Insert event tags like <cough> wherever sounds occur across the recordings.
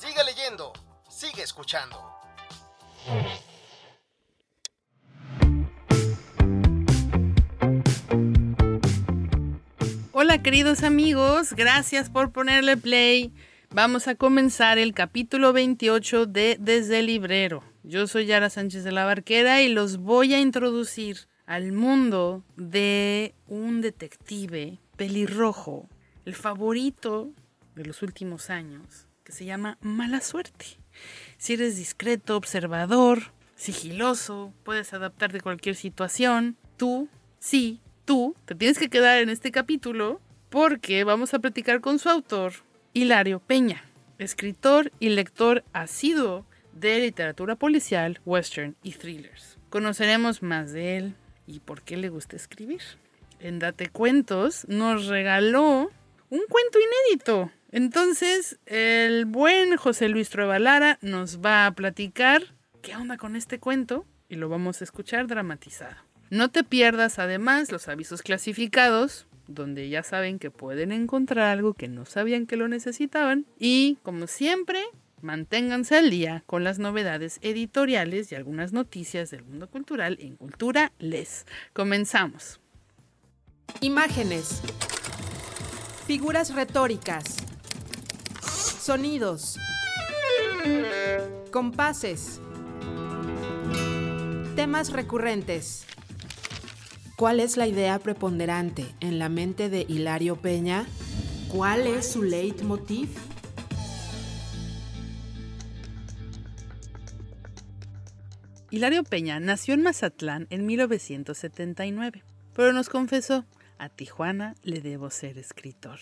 Sigue leyendo, sigue escuchando. Hola queridos amigos, gracias por ponerle play. Vamos a comenzar el capítulo 28 de Desde el Librero. Yo soy Yara Sánchez de la Barquera y los voy a introducir al mundo de un detective pelirrojo, el favorito de los últimos años, se llama Mala Suerte. Si eres discreto, observador, sigiloso, puedes adaptarte a cualquier situación, tú, sí, tú, te tienes que quedar en este capítulo porque vamos a platicar con su autor, Hilario Peña, escritor y lector asiduo de literatura policial, western y thrillers. Conoceremos más de él, y por qué le gusta escribir. En Date Cuentos nos regaló un cuento inédito. Entonces, el buen José Luis Trueba nos va a platicar qué onda con este cuento y lo vamos a escuchar dramatizado. No te pierdas además los avisos clasificados, donde ya saben que pueden encontrar algo que no sabían que lo necesitaban. Y, como siempre, Manténganse al día con las novedades editoriales y algunas noticias del mundo cultural en Cultura Les. Comenzamos. Imágenes. Figuras retóricas. Sonidos. Compases. Temas recurrentes. ¿Cuál es la idea preponderante en la mente de Hilario Peña? ¿Cuál es su leitmotiv? Hilario Peña nació en Mazatlán en 1979, pero nos confesó, a Tijuana le debo ser escritor.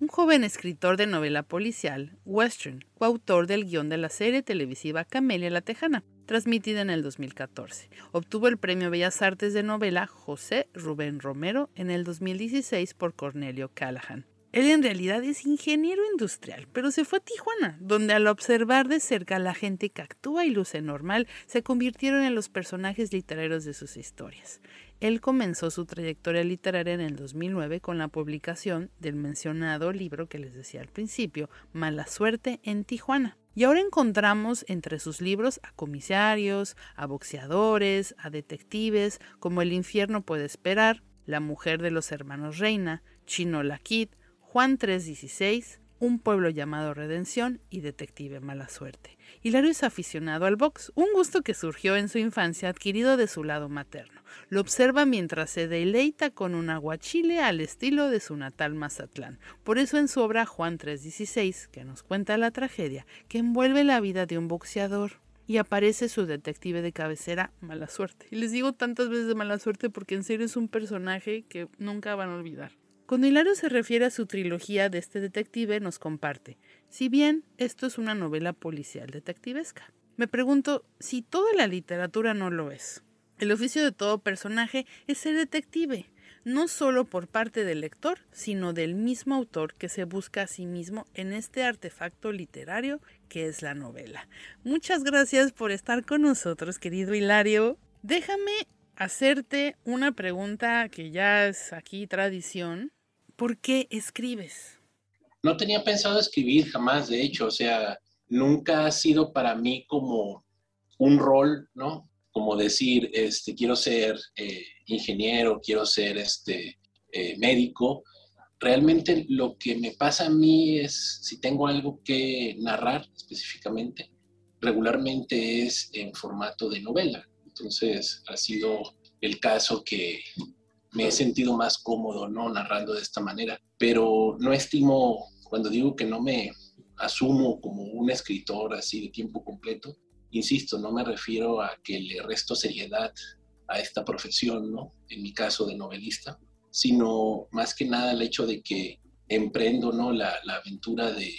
Un joven escritor de novela policial, western, coautor del guion de la serie televisiva Camelia la Tejana, transmitida en el 2014. Obtuvo el Premio Bellas Artes de Novela José Rubén Romero en el 2016 por Cornelio Callahan. Él en realidad es ingeniero industrial, pero se fue a Tijuana, donde al observar de cerca a la gente que actúa y luce normal, se convirtieron en los personajes literarios de sus historias. Él comenzó su trayectoria literaria en el 2009 con la publicación del mencionado libro que les decía al principio, Mala Suerte en Tijuana. Y ahora encontramos entre sus libros a comisarios, a boxeadores, a detectives, como El infierno puede esperar, La mujer de los hermanos Reina, Chino la Juan 3.16, Un pueblo llamado Redención y Detective Mala Suerte. Hilario es aficionado al box, un gusto que surgió en su infancia adquirido de su lado materno. Lo observa mientras se deleita con un aguachile al estilo de su natal Mazatlán. Por eso en su obra Juan 3.16, que nos cuenta la tragedia que envuelve la vida de un boxeador, y aparece su detective de cabecera, Mala Suerte. Y les digo tantas veces de Mala Suerte porque en serio es un personaje que nunca van a olvidar. Cuando Hilario se refiere a su trilogía de este detective, nos comparte, si bien esto es una novela policial detectivesca. Me pregunto si toda la literatura no lo es. El oficio de todo personaje es ser detective, no solo por parte del lector, sino del mismo autor que se busca a sí mismo en este artefacto literario que es la novela. Muchas gracias por estar con nosotros, querido Hilario. Déjame hacerte una pregunta que ya es aquí tradición ¿Por qué escribes? No tenía pensado escribir jamás, de hecho, o sea, nunca ha sido para mí como un rol, ¿no? Como decir, este, quiero ser eh, ingeniero, quiero ser este, eh, médico. Realmente lo que me pasa a mí es, si tengo algo que narrar específicamente, regularmente es en formato de novela. Entonces, ha sido el caso que me he sentido más cómodo, ¿no? Narrando de esta manera. Pero no estimo, cuando digo que no me asumo como un escritor así de tiempo completo, insisto, no me refiero a que le resto seriedad a esta profesión, ¿no? En mi caso de novelista, sino más que nada el hecho de que emprendo, ¿no? La, la aventura de,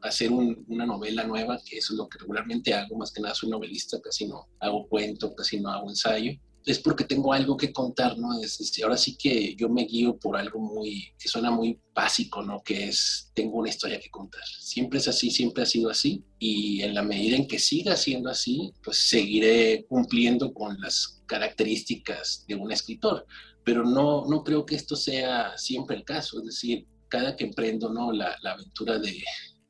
hacer una novela nueva, que eso es lo que regularmente hago, más que nada soy novelista, casi no hago cuento, casi no hago ensayo, es porque tengo algo que contar, ¿no? Es, ahora sí que yo me guío por algo muy, que suena muy básico, ¿no? Que es, tengo una historia que contar. Siempre es así, siempre ha sido así. Y en la medida en que siga siendo así, pues seguiré cumpliendo con las características de un escritor. Pero no, no creo que esto sea siempre el caso. Es decir, cada que emprendo, ¿no? La aventura de,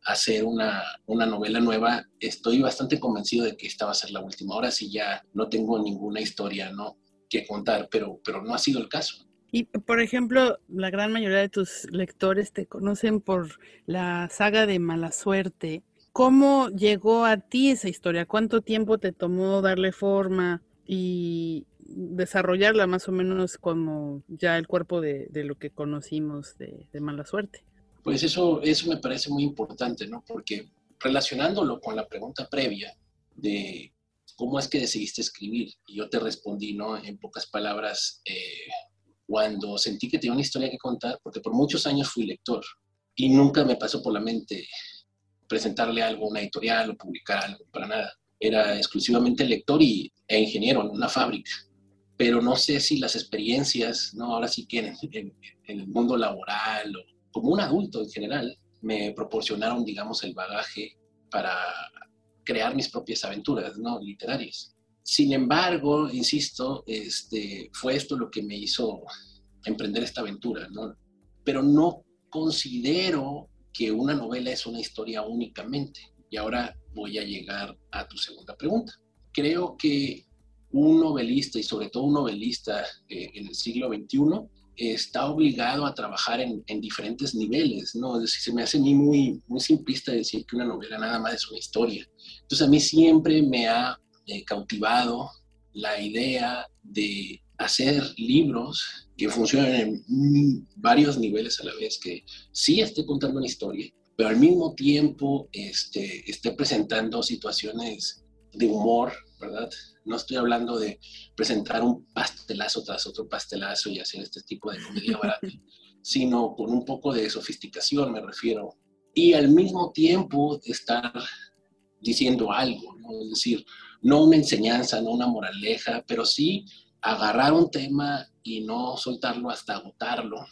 hacer una, una, novela nueva, estoy bastante convencido de que esta va a ser la última. Ahora sí ya no tengo ninguna historia ¿no? que contar, pero, pero no ha sido el caso. Y, por ejemplo, la gran mayoría de tus lectores te conocen por la saga de Mala Suerte. ¿Cómo llegó a ti esa historia? ¿Cuánto tiempo te tomó darle forma y desarrollarla más o menos como ya el cuerpo de, lo que conocimos de, de Mala Suerte? Pues eso, eso me parece muy importante, ¿no? Porque relacionándolo con la pregunta previa de cómo es que decidiste escribir, y yo te respondí, ¿no? En pocas palabras, eh, cuando sentí que tenía una historia que contar, porque por muchos años fui lector y nunca me pasó por la mente presentarle algo a una editorial o publicar algo, para nada. Era exclusivamente lector y, e ingeniero en una fábrica. Pero no sé si las experiencias, ¿no? Ahora sí que en, en el mundo laboral o como un adulto en general, me proporcionaron, digamos, el bagaje para crear mis propias aventuras ¿no? literarias. Sin embargo, insisto, este, fue esto lo que me hizo emprender esta aventura. Pero no considero que una novela es una historia únicamente. Y ahora voy a llegar a tu segunda pregunta. Creo que un novelista, y sobre todo un novelista eh, en el siglo XXI, está obligado a trabajar en, diferentes niveles, ¿no? Es decir, se me hace a mí muy, muy simplista decir que una novela nada más es una historia. Entonces a mí siempre me ha eh, cautivado la idea de hacer libros que funcionen en varios niveles a la vez, que sí esté contando una historia, pero al mismo tiempo este, esté presentando situaciones de humor, ¿verdad? No estoy hablando de presentar un pastelazo tras otro pastelazo y hacer este tipo de comedia barata, <laughs> sino con un poco de sofisticación, me refiero. Y al mismo tiempo estar diciendo algo, es decir, no una enseñanza, no una moraleja, pero sí agarrar un tema y no soltarlo hasta agotarlo.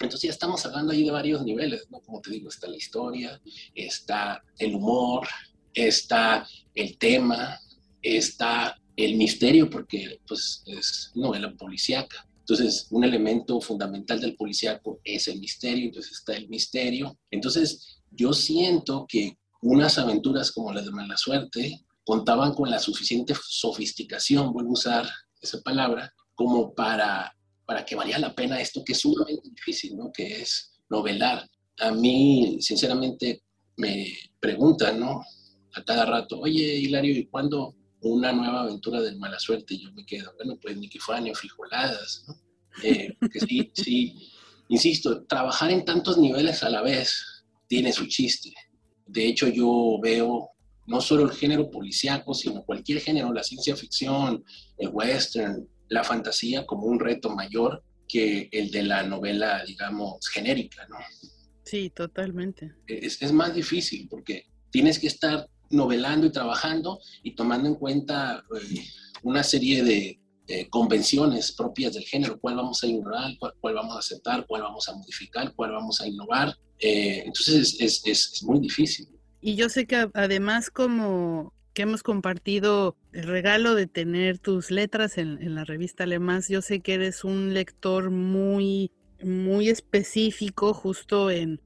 Entonces ya estamos hablando ahí de varios niveles, ¿no? Como te digo, está la historia, está el humor, está el tema, está el misterio, porque pues, es novela policíaca. Entonces, un elemento fundamental del policíaco es el misterio, entonces está el misterio. Entonces, yo siento que unas aventuras como las de Mala Suerte contaban con la suficiente sofisticación, vuelvo a usar esa palabra, como para, para que valía la pena esto que es sumamente difícil, ¿no? Que es novelar. A mí, sinceramente, me preguntan, ¿no? A cada rato, oye, Hilario, ¿y cuándo, una nueva aventura del mala suerte y yo me quedo, bueno, pues ni que fueran frijoladas, ¿no? Eh, sí, sí, insisto, trabajar en tantos niveles a la vez tiene su chiste. De hecho, yo veo no solo el género policíaco, sino cualquier género, la ciencia ficción, el western, la fantasía, como un reto mayor que el de la novela, digamos, genérica, ¿no? Sí, totalmente. Es, es más difícil porque tienes que estar novelando y trabajando y tomando en cuenta eh, una serie de convenciones propias del género, cuál vamos a ignorar, cuál, vamos a aceptar, cuál vamos a modificar, cuál vamos a innovar. Eh, entonces es, es, muy difícil. Y yo sé que además como que hemos compartido el regalo de tener tus letras en, en la revista Alemás, yo sé que eres un lector muy, muy específico justo en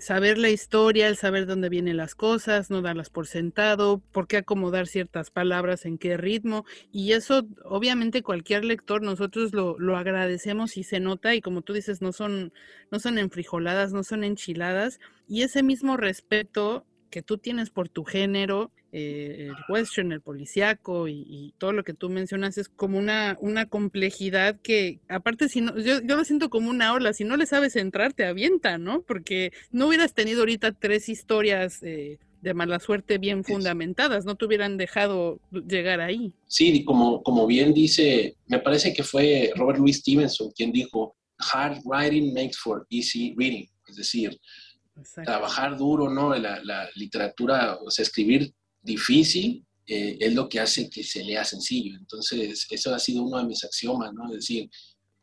saber la historia, el saber dónde vienen las cosas, no darlas por sentado, por qué acomodar ciertas palabras, en qué ritmo. Y eso, obviamente, cualquier lector, nosotros lo, lo agradecemos y se nota, y como tú dices, no son, no son enfrijoladas, no son enchiladas. Y ese mismo respeto que tú tienes por tu género, eh, el western, el policíaco y, todo lo que tú mencionas es como una, una complejidad que, aparte, si no, yo, yo, lo siento como una ola, si no le sabes entrar, te avienta, ¿no? Porque no hubieras tenido ahorita tres historias eh, de mala suerte bien fundamentadas, no te hubieran dejado llegar ahí. Sí, como, como bien dice, me parece que fue Robert Louis Stevenson quien dijo, hard writing makes for easy reading, es decir, trabajar duro, ¿no? La, literatura, o sea, escribir difícil eh, es lo que hace que se lea sencillo. Entonces, eso ha sido uno de mis axiomas, ¿no? Es decir,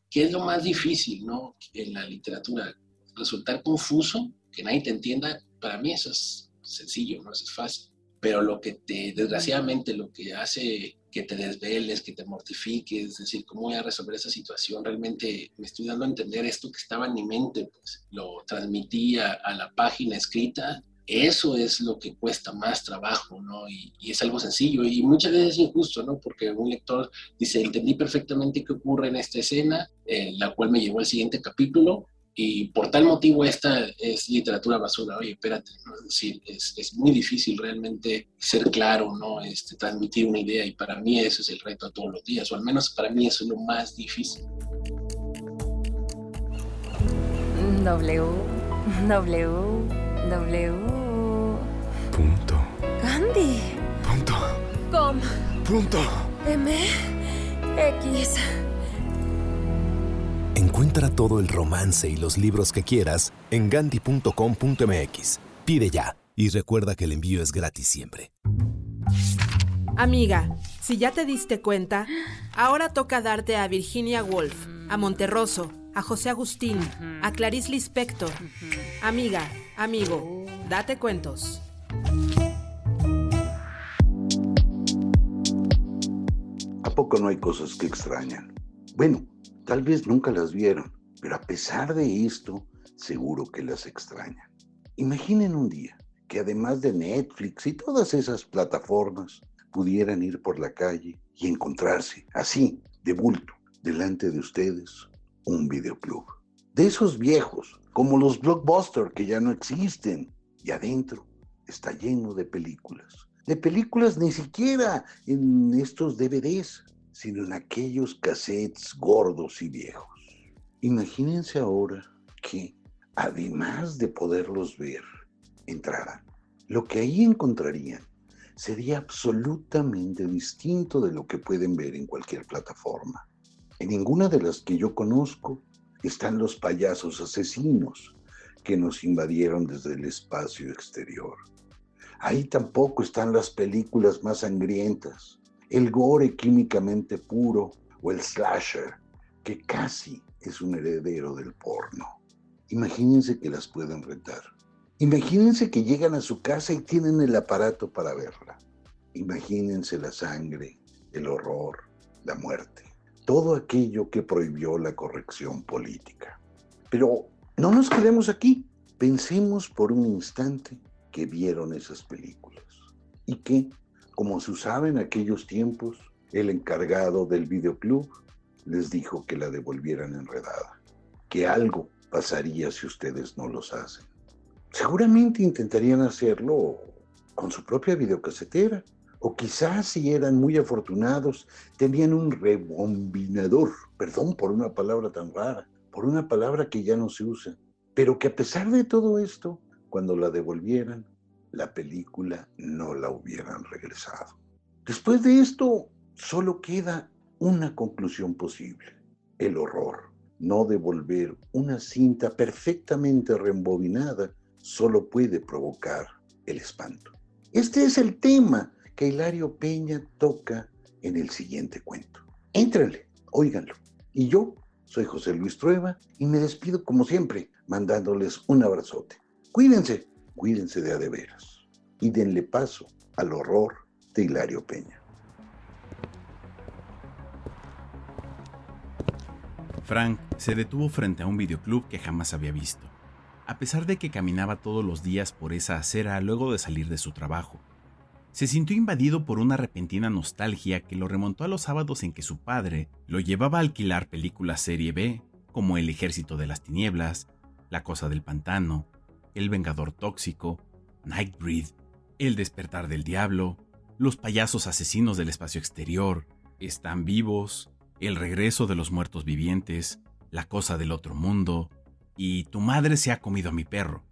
¿qué es lo más difícil, ¿no? En la literatura, resultar confuso, que nadie te entienda, para mí eso es sencillo, ¿no? Eso es fácil. Pero lo que te, desgraciadamente, lo que hace que te desveles, que te mortifiques, es decir, ¿cómo voy a resolver esa situación? Realmente me estoy dando a entender esto que estaba en mi mente, pues lo transmití a, la página escrita. Eso es lo que cuesta más trabajo, ¿no? Y, es algo sencillo y muchas veces es injusto, ¿no? Porque un lector dice, entendí perfectamente qué ocurre en esta escena, eh, la cual me llevó al siguiente capítulo, y por tal motivo esta es literatura basura. Oye, espérate, es decir, es, es, muy difícil realmente ser claro, ¿no? Este, transmitir una idea y para mí eso es el reto de todos los días, o al menos para mí eso es lo más difícil. W, W, W. Punto. Gandhi. Punto. Com. Punto. M. X. Encuentra todo el romance y los libros que quieras en gandhi.com.mx. Pide ya y recuerda que el envío es gratis siempre. Amiga, si ya te diste cuenta, ahora toca darte a Virginia Woolf, a Monterroso, a José Agustín, a Clarice Lispector. Amiga, amigo, date cuentos. ¿A poco no hay cosas que extrañan? Bueno, Tal vez nunca las vieron, pero a pesar de esto, seguro que las extrañan. Imaginen un día que además de Netflix y todas esas plataformas, pudieran ir por la calle y encontrarse así, de bulto, delante de ustedes, un videoclub. De esos viejos, como los blockbusters que ya no existen, y adentro está lleno de películas. De películas ni siquiera en estos DVDs, sino en aquellos cassettes gordos y viejos. Imagínense ahora que, además de poderlos ver, entraran. Lo que ahí encontrarían sería absolutamente distinto de lo que pueden ver en cualquier plataforma. En ninguna de las que yo conozco están los payasos asesinos que nos invadieron desde el espacio exterior. Ahí tampoco están las películas más sangrientas, el gore químicamente puro o el slasher, que casi es un heredero del porno. Imagínense que las pueden rentar. Imagínense que llegan a su casa y tienen el aparato para verla. Imagínense la sangre, el horror, la muerte, todo aquello que prohibió la corrección política. Pero no nos quedemos aquí. Pensemos por un instante que vieron esas películas y que como se usaba en aquellos tiempos, el encargado del videoclub les dijo que la devolvieran enredada, que algo pasaría si ustedes no los hacen. Seguramente intentarían hacerlo con su propia videocasetera, o quizás si eran muy afortunados, tenían un rebombinador, perdón por una palabra tan rara, por una palabra que ya no se usa, pero que a pesar de todo esto, cuando la devolvieran, la película no la hubieran regresado. Después de esto, solo queda una conclusión posible, el horror. No devolver una cinta perfectamente reembobinada solo puede provocar el espanto. Este es el tema que Hilario Peña toca en el siguiente cuento. Éntrenle, óiganlo. Y yo soy José Luis Trueba y me despido como siempre, mandándoles un abrazote. Cuídense cuídense de adeveras y denle paso al horror de Hilario Peña. Frank se detuvo frente a un videoclub que jamás había visto, a pesar de que caminaba todos los días por esa acera luego de salir de su trabajo. Se sintió invadido por una repentina nostalgia que lo remontó a los sábados en que su padre lo llevaba a alquilar películas serie B, como El Ejército de las Tinieblas, La Cosa del Pantano, el Vengador Tóxico, Nightbreed, El Despertar del Diablo, Los Payasos Asesinos del Espacio Exterior, Están Vivos, El Regreso de los Muertos Vivientes, La Cosa del Otro Mundo y Tu Madre se ha comido a mi perro.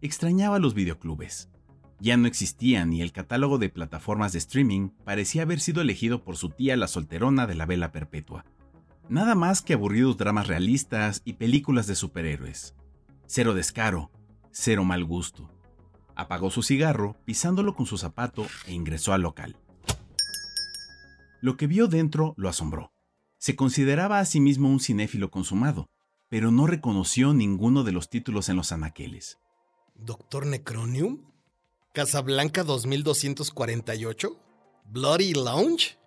Extrañaba los videoclubes. Ya no existían y el catálogo de plataformas de streaming parecía haber sido elegido por su tía la solterona de la vela perpetua. Nada más que aburridos dramas realistas y películas de superhéroes. Cero descaro, cero mal gusto. Apagó su cigarro, pisándolo con su zapato, e ingresó al local. Lo que vio dentro lo asombró. Se consideraba a sí mismo un cinéfilo consumado, pero no reconoció ninguno de los títulos en los anaqueles. ¿Doctor Necronium? ¿Casablanca 2248? ¿Bloody Lounge?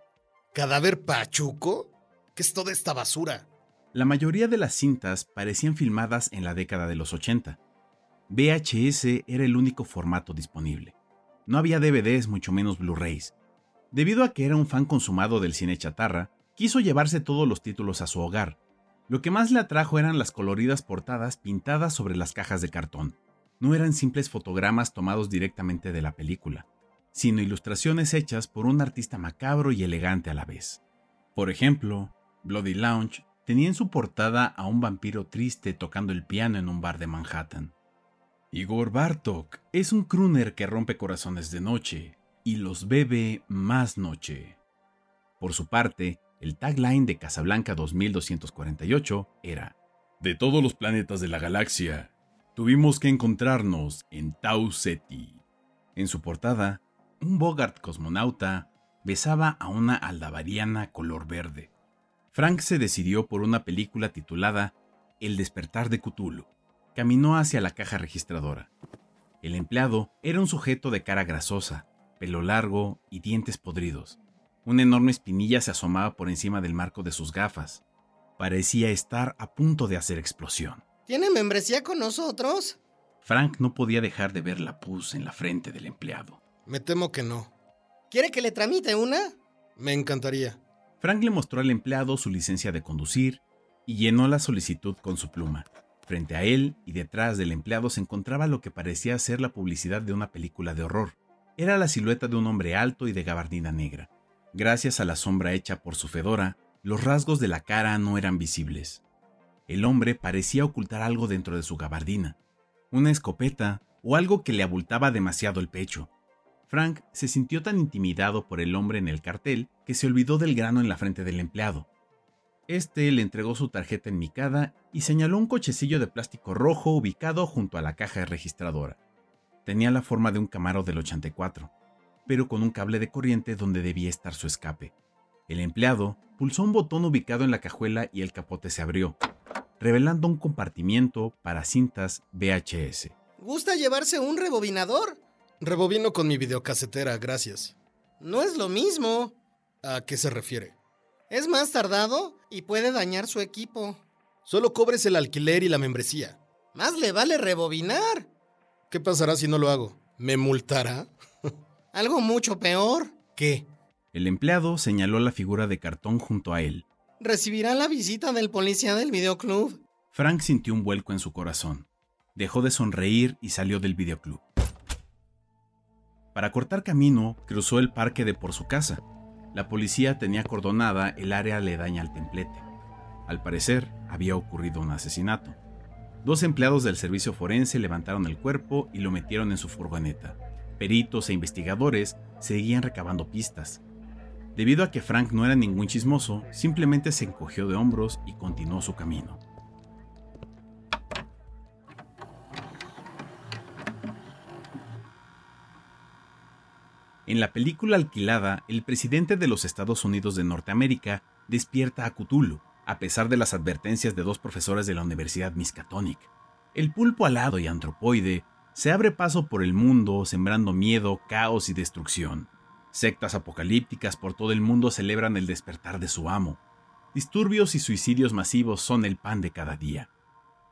¿Cadáver Pachuco? ¿Qué es toda esta basura? La mayoría de las cintas parecían filmadas en la década de los 80. VHS era el único formato disponible. No había DVDs, mucho menos Blu-rays. Debido a que era un fan consumado del cine chatarra, quiso llevarse todos los títulos a su hogar. Lo que más le atrajo eran las coloridas portadas pintadas sobre las cajas de cartón. No eran simples fotogramas tomados directamente de la película, sino ilustraciones hechas por un artista macabro y elegante a la vez. Por ejemplo, Bloody Lounge tenía en su portada a un vampiro triste tocando el piano en un bar de Manhattan. Igor Bartok es un crooner que rompe corazones de noche y los bebe más noche. Por su parte, el tagline de Casablanca 2248 era: De todos los planetas de la galaxia, tuvimos que encontrarnos en Tau Ceti. En su portada, un Bogart cosmonauta besaba a una aldabariana color verde. Frank se decidió por una película titulada El despertar de Cthulhu. Caminó hacia la caja registradora. El empleado era un sujeto de cara grasosa, pelo largo y dientes podridos. Una enorme espinilla se asomaba por encima del marco de sus gafas. Parecía estar a punto de hacer explosión. ¿Tiene membresía con nosotros? Frank no podía dejar de ver la pus en la frente del empleado. Me temo que no. ¿Quiere que le tramite una? Me encantaría. Frank le mostró al empleado su licencia de conducir y llenó la solicitud con su pluma. Frente a él y detrás del empleado se encontraba lo que parecía ser la publicidad de una película de horror. Era la silueta de un hombre alto y de gabardina negra. Gracias a la sombra hecha por su fedora, los rasgos de la cara no eran visibles. El hombre parecía ocultar algo dentro de su gabardina, una escopeta o algo que le abultaba demasiado el pecho. Frank se sintió tan intimidado por el hombre en el cartel que se olvidó del grano en la frente del empleado. Este le entregó su tarjeta enmicada y señaló un cochecillo de plástico rojo ubicado junto a la caja registradora. Tenía la forma de un Camaro del 84, pero con un cable de corriente donde debía estar su escape. El empleado pulsó un botón ubicado en la cajuela y el capote se abrió, revelando un compartimiento para cintas VHS. ¿Gusta llevarse un rebobinador? Rebobino con mi videocasetera, gracias. No es lo mismo. ¿A qué se refiere? Es más tardado y puede dañar su equipo. Solo cobres el alquiler y la membresía. Más le vale rebobinar. ¿Qué pasará si no lo hago? ¿Me multará? <laughs> Algo mucho peor. ¿Qué? El empleado señaló la figura de cartón junto a él. Recibirá la visita del policía del videoclub. Frank sintió un vuelco en su corazón. Dejó de sonreír y salió del videoclub. Para cortar camino, cruzó el parque de por su casa. La policía tenía acordonada el área aledaña al templete. Al parecer, había ocurrido un asesinato. Dos empleados del servicio forense levantaron el cuerpo y lo metieron en su furgoneta. Peritos e investigadores seguían recabando pistas. Debido a que Frank no era ningún chismoso, simplemente se encogió de hombros y continuó su camino. En la película alquilada, el presidente de los Estados Unidos de Norteamérica despierta a Cthulhu, a pesar de las advertencias de dos profesores de la Universidad Miskatonic. El pulpo alado y antropoide se abre paso por el mundo sembrando miedo, caos y destrucción. Sectas apocalípticas por todo el mundo celebran el despertar de su amo. Disturbios y suicidios masivos son el pan de cada día.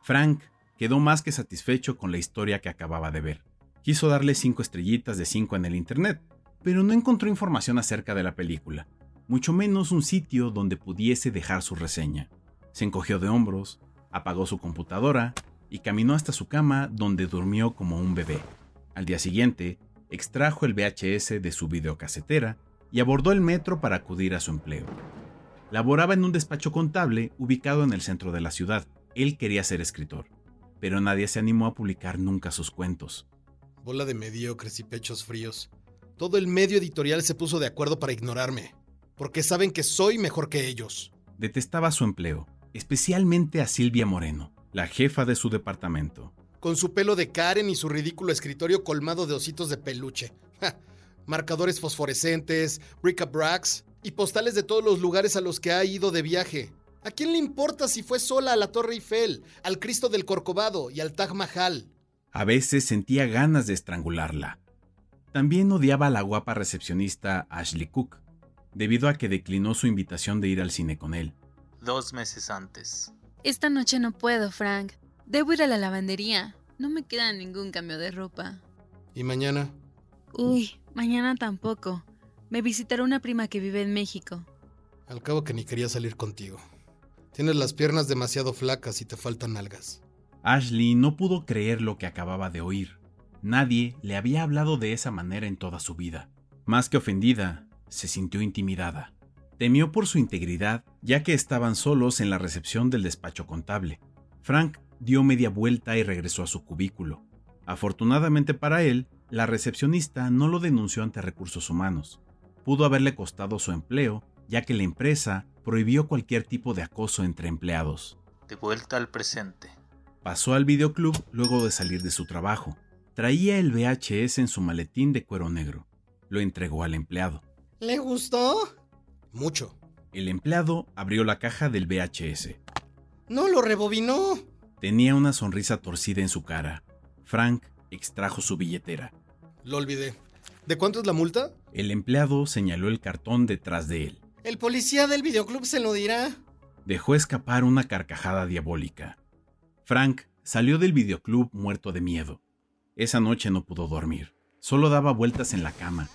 Frank quedó más que satisfecho con la historia que acababa de ver. Quiso darle cinco estrellitas de cinco en el Internet, pero no encontró información acerca de la película, mucho menos un sitio donde pudiese dejar su reseña. Se encogió de hombros, apagó su computadora y caminó hasta su cama donde durmió como un bebé. Al día siguiente, extrajo el VHS de su videocasetera y abordó el metro para acudir a su empleo. Laboraba en un despacho contable ubicado en el centro de la ciudad. Él quería ser escritor, pero nadie se animó a publicar nunca sus cuentos. Bola de mediocres y pechos fríos. Todo el medio editorial se puso de acuerdo para ignorarme, porque saben que soy mejor que ellos. Detestaba su empleo, especialmente a Silvia Moreno, la jefa de su departamento. con su pelo de Karen y su ridículo escritorio colmado de ositos de peluche. <laughs> Ja, marcadores fosforescentes, bric-a-bracs y postales de todos los lugares a los que ha ido de viaje. ¿A quién le importa si fue sola a la Torre Eiffel, al Cristo del Corcovado y al Taj Mahal? A veces sentía ganas de estrangularla. También odiaba a la guapa recepcionista Ashley Cook, debido a que declinó su invitación de ir al cine con él. Dos meses antes. Esta noche no puedo, Frank. Debo ir a la lavandería. No me queda ningún cambio de ropa. ¿Y mañana? Uy, mañana tampoco. Me visitará una prima que vive en México. Al cabo que ni quería salir contigo. Tienes las piernas demasiado flacas y te faltan algas. Ashley no pudo creer lo que acababa de oír. Nadie le había hablado de esa manera en toda su vida. Más que ofendida, se sintió intimidada. Temió por su integridad, ya que estaban solos en la recepción del despacho contable. Frank dio media vuelta y regresó a su cubículo. Afortunadamente para él, la recepcionista no lo denunció ante recursos humanos. Pudo haberle costado su empleo, ya que la empresa prohibió cualquier tipo de acoso entre empleados. De vuelta al presente. Pasó al videoclub luego de salir de su trabajo. Traía el VHS en su maletín de cuero negro. Lo entregó al empleado. ¿Le gustó? Mucho. El empleado abrió la caja del VHS. No lo rebobinó. Tenía una sonrisa torcida en su cara. Frank extrajo su billetera. Lo olvidé. ¿De cuánto es la multa? El empleado señaló el cartón detrás de él. El policía del videoclub se lo dirá. Dejó escapar una carcajada diabólica. Frank salió del videoclub muerto de miedo. Esa noche no pudo dormir. Solo daba vueltas en la cama.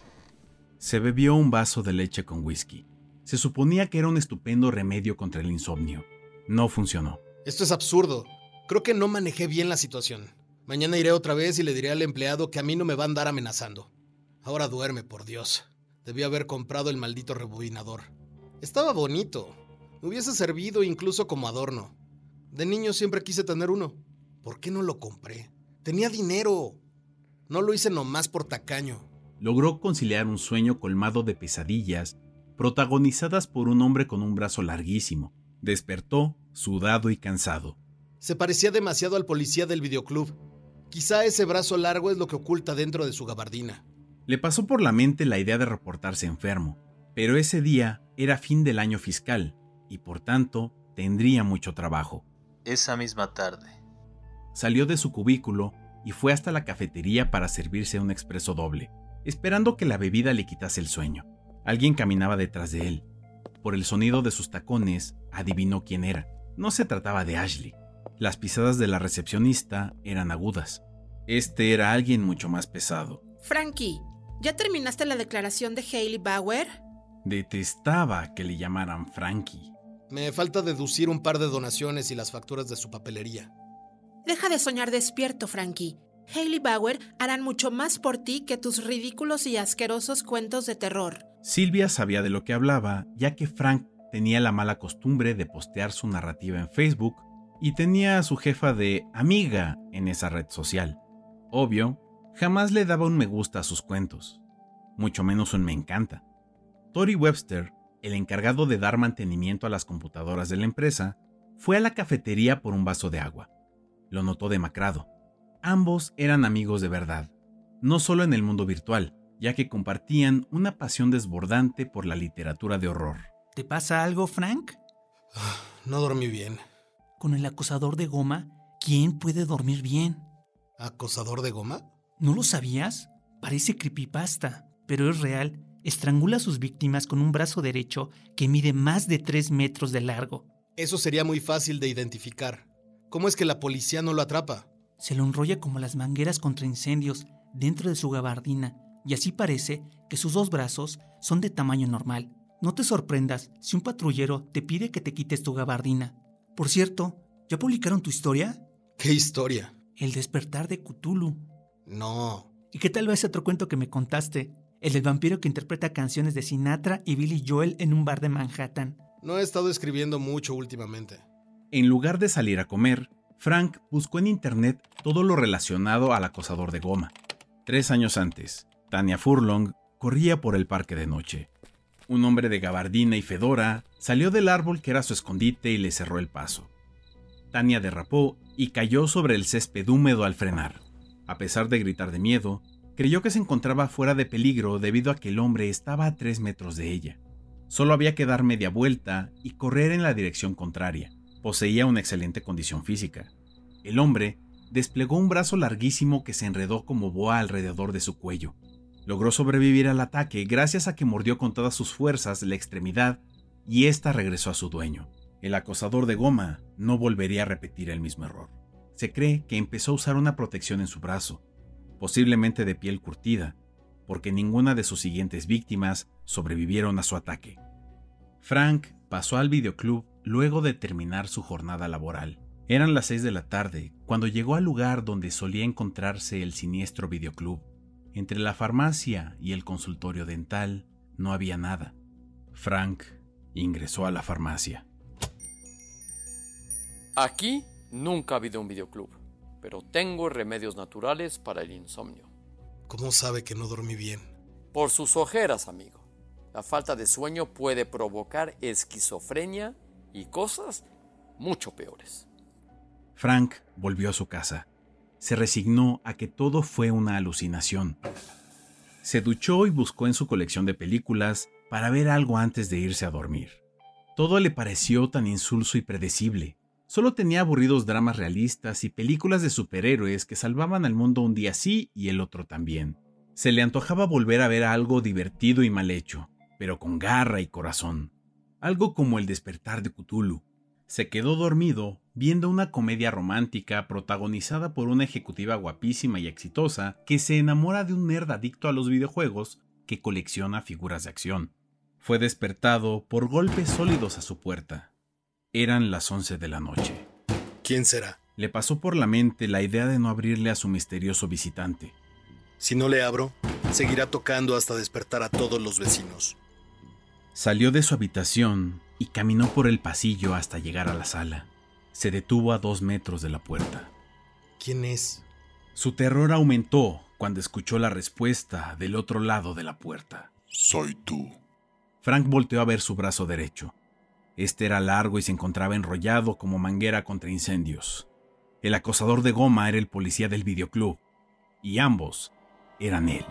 Se bebió un vaso de leche con whisky. Se suponía que era un estupendo remedio contra el insomnio. No funcionó. Esto es absurdo. Creo que no manejé bien la situación. Mañana iré otra vez y le diré al empleado que a mí no me va a andar amenazando. Ahora duerme, por Dios. Debí haber comprado el maldito rebobinador. Estaba bonito. Me hubiese servido incluso como adorno. De niño siempre quise tener uno. ¿Por qué no lo compré? Tenía dinero. No lo hice nomás por tacaño. Logró conciliar un sueño colmado de pesadillas, protagonizadas por un hombre con un brazo larguísimo. Despertó, sudado y cansado. Se parecía demasiado al policía del videoclub. Quizá ese brazo largo es lo que oculta dentro de su gabardina. Le pasó por la mente la idea de reportarse enfermo, pero ese día era fin del año fiscal y por tanto tendría mucho trabajo. Esa misma tarde. Salió de su cubículo y fue hasta la cafetería para servirse un expreso doble, esperando que la bebida le quitase el sueño. Alguien caminaba detrás de él. Por el sonido de sus tacones, adivinó quién era. No se trataba de Ashley. Las pisadas de la recepcionista eran agudas. Este era alguien mucho más pesado. Frankie, ¿ya terminaste la declaración de Hailey Bauer? Detestaba que le llamaran Frankie. Me falta deducir un par de donaciones y las facturas de su papelería. Deja de soñar despierto, Frankie. Hailey Bauer harán mucho más por ti que tus ridículos y asquerosos cuentos de terror. Silvia sabía de lo que hablaba, ya que Frank tenía la mala costumbre de postear su narrativa en Facebook y tenía a su jefa de amiga en esa red social. Obvio, jamás le daba un me gusta a sus cuentos, mucho menos un me encanta. Tori Webster, el encargado de dar mantenimiento a las computadoras de la empresa, fue a la cafetería por un vaso de agua. Lo notó demacrado. Ambos eran amigos de verdad, no solo en el mundo virtual, ya que compartían una pasión desbordante por la literatura de horror. ¿Te pasa algo, Frank? No dormí bien. Con el acosador de goma, ¿quién puede dormir bien? ¿Acosador de goma? ¿No lo sabías? Parece creepypasta, pero es real. Estrangula a sus víctimas con un brazo derecho que mide más de 3 metros de largo. Eso sería muy fácil de identificar. ¿Cómo es que la policía no lo atrapa? Se lo enrolla como las mangueras contra incendios dentro de su gabardina, y así parece que sus dos brazos son de tamaño normal. No te sorprendas si un patrullero te pide que te quites tu gabardina. Por cierto, ¿ya publicaron tu historia? ¿Qué historia? El despertar de Cthulhu. No. ¿Y qué tal va ese otro cuento que me contaste? El del vampiro que interpreta canciones de Sinatra y Billy Joel en un bar de Manhattan. No he estado escribiendo mucho últimamente. En lugar de salir a comer, Frank buscó en internet todo lo relacionado al acosador de goma. Tres años antes, Tania Furlong corría por el parque de noche. Un hombre de gabardina y fedora salió del árbol que era su escondite y le cerró el paso. Tania derrapó y cayó sobre el césped húmedo al frenar. A pesar de gritar de miedo, creyó que se encontraba fuera de peligro debido a que el hombre estaba a tres metros de ella. Solo había que dar media vuelta y correr en la dirección contraria. Poseía una excelente condición física. El hombre desplegó un brazo larguísimo que se enredó como boa alrededor de su cuello. Logró sobrevivir al ataque gracias a que mordió con todas sus fuerzas la extremidad y ésta regresó a su dueño. El acosador de goma no volvería a repetir el mismo error. Se cree que empezó a usar una protección en su brazo, posiblemente de piel curtida, porque ninguna de sus siguientes víctimas sobrevivieron a su ataque. Frank pasó al videoclub luego de terminar su jornada laboral. Eran las 6 de la tarde cuando llegó al lugar donde solía encontrarse el siniestro videoclub. Entre la farmacia y el consultorio dental no había nada. Frank ingresó a la farmacia. Aquí nunca ha habido un videoclub, pero tengo remedios naturales para el insomnio. ¿Cómo sabe que no dormí bien? Por sus ojeras, amigo. La falta de sueño puede provocar esquizofrenia y cosas mucho peores. Frank volvió a su casa. Se resignó a que todo fue una alucinación. Se duchó y buscó en su colección de películas para ver algo antes de irse a dormir. Todo le pareció tan insulso y predecible. Solo tenía aburridos dramas realistas y películas de superhéroes que salvaban al mundo un día sí y el otro también. Se le antojaba volver a ver algo divertido y mal hecho, pero con garra y corazón. Algo como el despertar de Cthulhu. Se quedó dormido viendo una comedia romántica protagonizada por una ejecutiva guapísima y exitosa que se enamora de un nerd adicto a los videojuegos que colecciona figuras de acción. Fue despertado por golpes sólidos a su puerta. Eran las once de la noche. ¿Quién será? Le pasó por la mente la idea de no abrirle a su misterioso visitante. Si no le abro, seguirá tocando hasta despertar a todos los vecinos. Salió de su habitación y caminó por el pasillo hasta llegar a la sala. Se detuvo a dos metros de la puerta. ¿Quién es? Su terror aumentó cuando escuchó la respuesta del otro lado de la puerta. Soy tú. Frank volteó a ver su brazo derecho. Este era largo y se encontraba enrollado como manguera contra incendios. El acosador de goma era el policía del videoclub, y ambos eran él.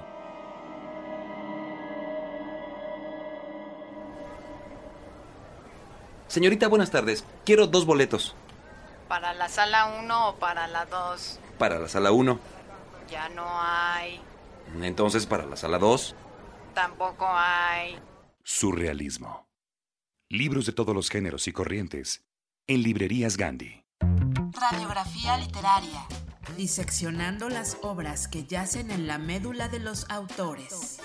Señorita, buenas tardes. Quiero dos boletos. ¿Para la sala 1 o para la 2? Para la sala 1. Ya no hay. Entonces, para la sala 2. Tampoco hay. Surrealismo. Libros de todos los géneros y corrientes. En librerías Gandhi. Radiografía literaria. Diseccionando las obras que yacen en la médula de los autores.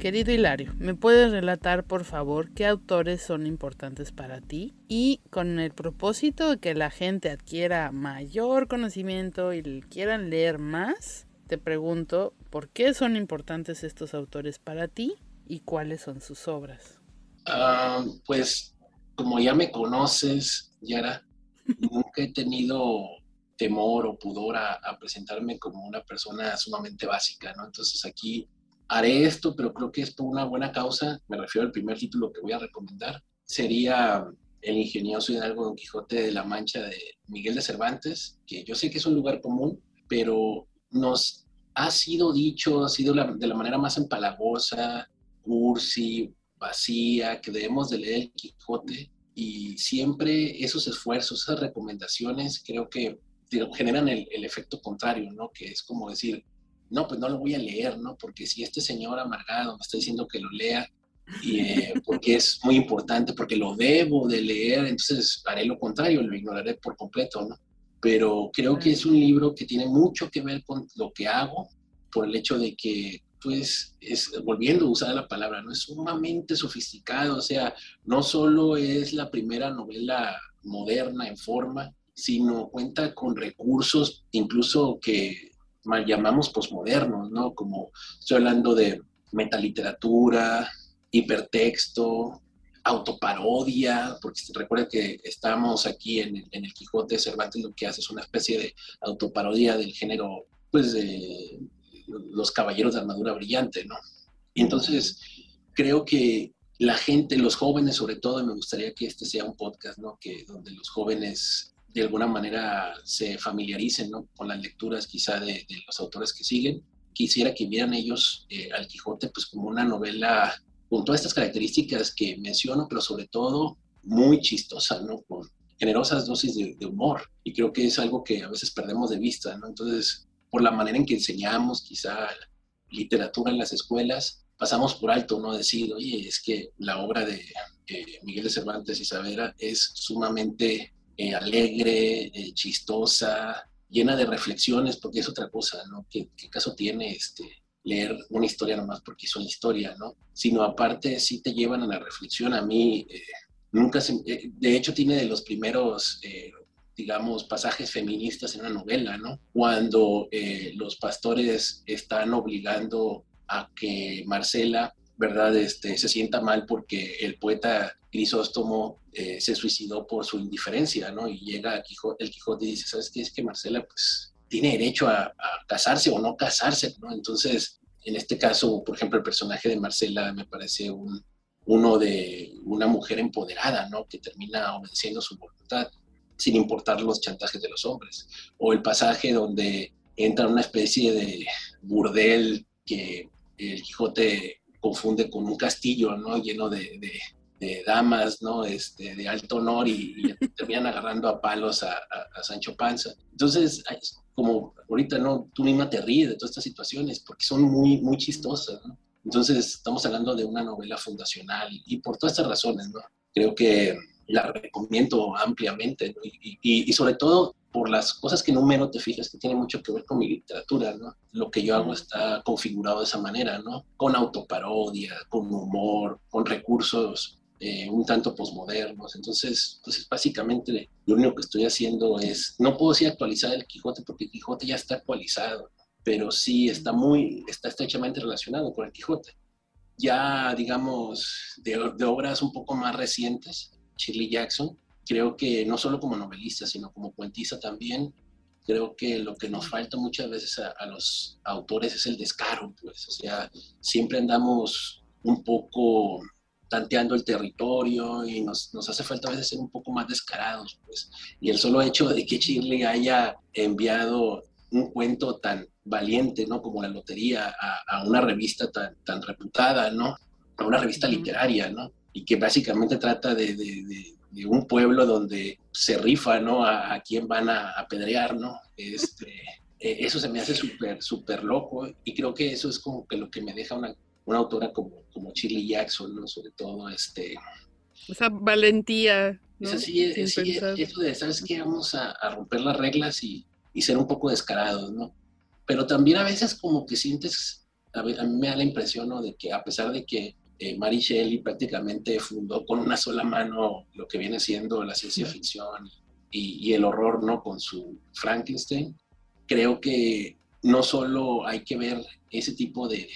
Querido Hilario, ¿me puedes relatar por favor qué autores son importantes para ti? Y con el propósito de que la gente adquiera mayor conocimiento y quieran leer más, te pregunto, ¿por qué son importantes estos autores para ti y cuáles son sus obras? Uh, pues como ya me conoces, Yara, <laughs> nunca he tenido temor o pudor a, a, presentarme como una persona sumamente básica, ¿no? Entonces aquí haré esto, pero creo que es por una buena causa, me refiero al primer título que voy a recomendar, sería El ingenioso Hidalgo Don Quijote de la Mancha de Miguel de Cervantes, que yo sé que es un lugar común, pero nos ha sido dicho, ha sido de la manera más empalagosa, cursi, vacía, que debemos de leer el Quijote y siempre esos esfuerzos, esas recomendaciones, creo que generan el, el, efecto contrario, ¿no? Que es como decir, no, pues no lo voy a leer, ¿no? Porque si este señor amargado me está diciendo que lo lea, y, <laughs> eh, porque es muy importante, porque lo debo de leer, entonces haré lo contrario, lo ignoraré por completo, ¿no? Pero creo que es un libro que tiene mucho que ver con lo que hago, por el hecho de que pues es, volviendo a usar la palabra, ¿no? Es sumamente sofisticado, o sea, no solo es la primera novela moderna en forma, sino cuenta con recursos incluso que mal llamamos posmodernos, ¿no? Como estoy hablando de metaliteratura, hipertexto, autoparodia, porque recuerda que estamos aquí en, en, el Quijote Cervantes, lo que hace es una especie de autoparodia del género, pues, de los caballeros de armadura brillante, ¿no? Y entonces creo que la gente, los jóvenes sobre todo, me gustaría que este sea un podcast, ¿no? Que donde los jóvenes de alguna manera se familiaricen, ¿no? Con las lecturas quizá de, de los autores que siguen. Quisiera que vieran ellos eh, al Quijote pues como una novela con todas estas características que menciono, pero sobre todo muy chistosa, ¿no? Con generosas dosis de, de humor. Y creo que es algo que a veces perdemos de vista, ¿no? Entonces, por la manera en que enseñamos quizá literatura en las escuelas, pasamos por alto, ¿no? Decir, oye, es que la obra de eh, Miguel de Cervantes y Saavedra es sumamente eh, alegre, eh, chistosa, llena de reflexiones, porque es otra cosa, ¿no? ¿Qué, qué caso tiene este, leer una historia nomás porque es una historia, ¿no? Sino aparte sí te llevan a la reflexión. A mí eh, nunca se... de hecho tiene de los primeros... digamos, pasajes feministas en una novela, ¿no? Cuando los pastores están obligando a que Marcela, ¿verdad?, este, se sienta mal porque el poeta Crisóstomo eh, se suicidó por su indiferencia, ¿no? Y llega el Quijote y dice, ¿sabes qué? Es que Marcela, pues, tiene derecho a, a casarse o no casarse, ¿no? Entonces, en este caso, por ejemplo, el personaje de Marcela me parece un, uno de una mujer empoderada, ¿no? Que termina obedeciendo su voluntad sin importar los chantajes de los hombres. O el pasaje donde entra una especie de burdel que el Quijote confunde con un castillo, ¿no? Lleno de, damas, ¿no? Este, de alto honor y, y <laughs> terminan agarrando a palos a, Sancho Panza. Entonces, como ahorita, ¿no? Tú misma te ríes de todas estas situaciones porque son muy, muy chistosas. Entonces, estamos hablando de una novela fundacional y por todas estas razones, ¿no? Creo que la recomiendo ampliamente y sobre todo por las cosas que número te fijas que tiene mucho que ver con mi literatura, ¿no? Lo que yo hago está configurado de esa manera, ¿no? Con autoparodia, con humor, con recursos eh, un tanto posmodernos. Entonces, pues básicamente lo único que estoy haciendo es, no puedo decir actualizar el Quijote porque el Quijote ya está actualizado, pero sí está muy, está estrechamente relacionado con el Quijote. Ya, digamos, de, de obras un poco más recientes, Shirley Jackson, creo que no solo como novelista, sino como poetisa también, creo que lo que nos falta muchas veces a, a los autores es el descaro, pues, o sea, siempre andamos un poco tanteando el territorio y nos, nos hace falta a veces ser un poco más descarados, pues, y el solo hecho de que Shirley haya enviado un cuento tan valiente, ¿no? Como la lotería a, a una revista tan, tan reputada, ¿no? A una revista literaria, ¿no? Y que básicamente trata de, de- de- de un pueblo donde se rifa, ¿no? A, a quién van a apedrear, ¿no? Este, <laughs> eh, eso se me hace súper, súper loco y creo que eso es como que lo que me deja una, una autora como, como Shirley Jackson, ¿no? Sobre todo, este, Esa valentía, ¿no? es así, Sin sí, eso de, ¿sabes qué? Vamos a, a romper las reglas y, y ser un poco descarados, ¿no? Pero también a veces como que sientes, a mí me da la impresión, ¿no? De que a pesar de que eh, Mary Shelley prácticamente fundó con una sola mano lo que viene siendo la ciencia ficción y, y el horror, ¿no? Con su Frankenstein, creo que no solo hay que ver ese tipo de,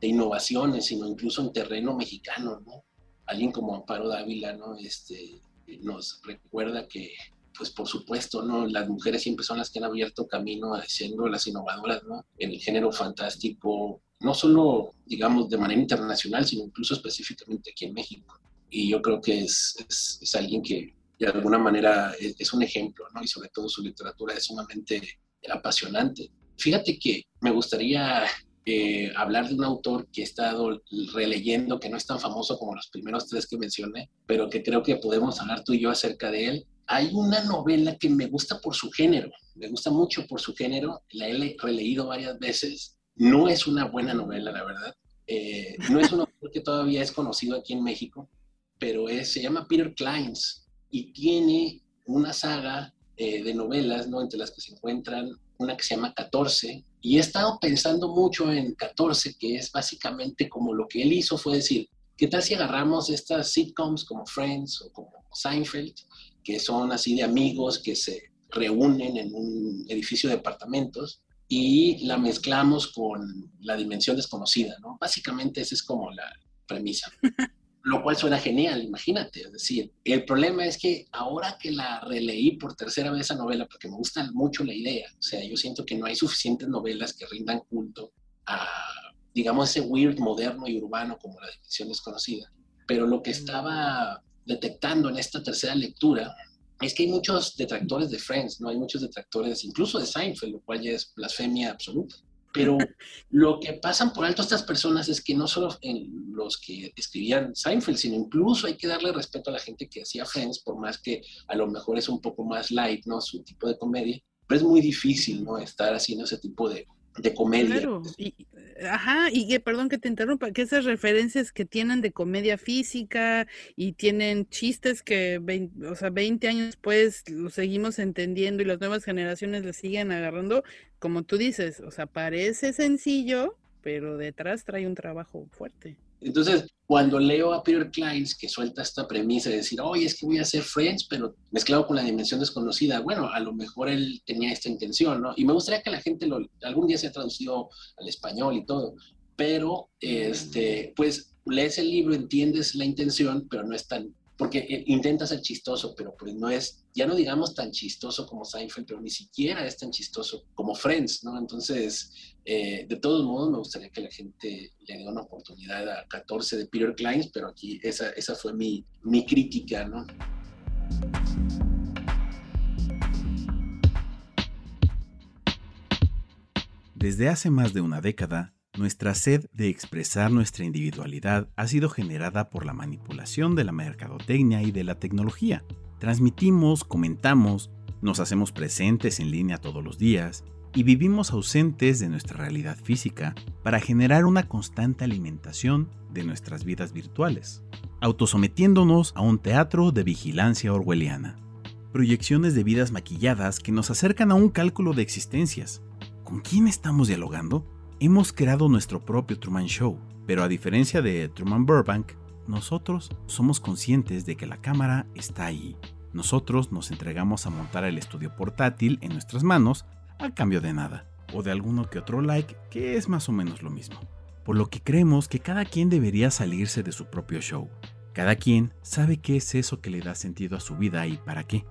de innovaciones, sino incluso en terreno mexicano, ¿no? Alguien como Amparo Dávila, ¿no? Este, nos recuerda que, pues por supuesto, ¿no? Las mujeres siempre son las que han abierto camino siendo las innovadoras, ¿no? En el género fantástico, no solo, digamos, de manera internacional, sino incluso específicamente aquí en México. Y yo creo que es, es, es alguien que de alguna manera es, es un ejemplo, ¿no? Y sobre todo su literatura es sumamente apasionante. Fíjate que me gustaría eh, hablar de un autor que he estado releyendo, que no es tan famoso como los primeros tres que mencioné, pero que creo que podemos hablar tú y yo acerca de él. Hay una novela que me gusta por su género, me gusta mucho por su género, la he le- releído varias veces. No es una buena novela, la verdad. Eh, no es un autor que todavía es conocido aquí en México, pero es, se llama Peter Kleins y tiene una saga eh, de novelas, ¿no? Entre las que se encuentran una que se llama 14, y he estado pensando mucho en 14, que es básicamente como lo que él hizo fue decir, ¿qué tal si agarramos estas sitcoms como Friends o como Seinfeld, que son así de amigos que se reúnen en un edificio de apartamentos y la mezclamos con la dimensión desconocida, ¿no? Básicamente esa es como la premisa. <laughs> Lo cual suena genial, imagínate. Es decir, el problema es que ahora que la releí por tercera vez esa novela, porque me gusta mucho la idea, o sea, yo siento que no hay suficientes novelas que rindan culto a, digamos, ese weird moderno y urbano como la dimensión desconocida. Pero lo que estaba detectando en esta tercera lectura es que hay muchos detractores de Friends, ¿no? Hay muchos detractores incluso de Seinfeld, lo cual ya es blasfemia absoluta. Pero <laughs> lo que pasan por alto estas personas es que no solo en los que escribían Seinfeld, sino incluso hay que darle respeto a la gente que hacía Friends, por más que a lo mejor es un poco más light, ¿no? Su tipo de comedia. Pero es muy difícil, ¿no? Estar haciendo ese tipo de, de comedia. Claro, y, ajá, y que, perdón que te interrumpa, que esas referencias que tienen de comedia física y tienen chistes que, vein- o sea, 20 años después los seguimos entendiendo y las nuevas generaciones les siguen agarrando, como tú dices, o sea, parece sencillo, pero detrás trae un trabajo fuerte. Entonces, cuando leo a Peter Kleins que suelta esta premisa de decir, oye, es que voy a hacer Friends, pero mezclado con la dimensión desconocida, bueno, a lo mejor él tenía esta intención, ¿no? Y me gustaría que la gente lo, algún día se ha traducido al español y todo, pero, este, pues, lees el libro, entiendes la intención, pero no es tan, porque eh, intenta ser chistoso, pero pues no es, ya no digamos tan chistoso como Seinfeld, pero ni siquiera es tan chistoso como Friends, ¿no? Entonces, eh, de todos modos, me gustaría que la gente le dé una oportunidad a 14 de Peter Kleins, pero aquí esa, esa fue mi, mi crítica, ¿no? Desde hace más de una década, nuestra sed de expresar nuestra individualidad ha sido generada por la manipulación de la mercadotecnia y de la tecnología. Transmitimos, comentamos, nos hacemos presentes en línea todos los días y vivimos ausentes de nuestra realidad física para generar una constante alimentación de nuestras vidas virtuales, autosometiéndonos a un teatro de vigilancia orwelliana. Proyecciones de vidas maquilladas que nos acercan a un cálculo de existencias. ¿Con quién estamos dialogando? Hemos creado nuestro propio Truman Show, pero a diferencia de Truman Burbank, nosotros somos conscientes de que la cámara está ahí. Nosotros nos entregamos a montar el estudio portátil en nuestras manos a cambio de nada, o de alguno que otro like, que es más o menos lo mismo. Por lo que creemos que cada quien debería salirse de su propio show. Cada quien sabe qué es eso que le da sentido a su vida y para qué.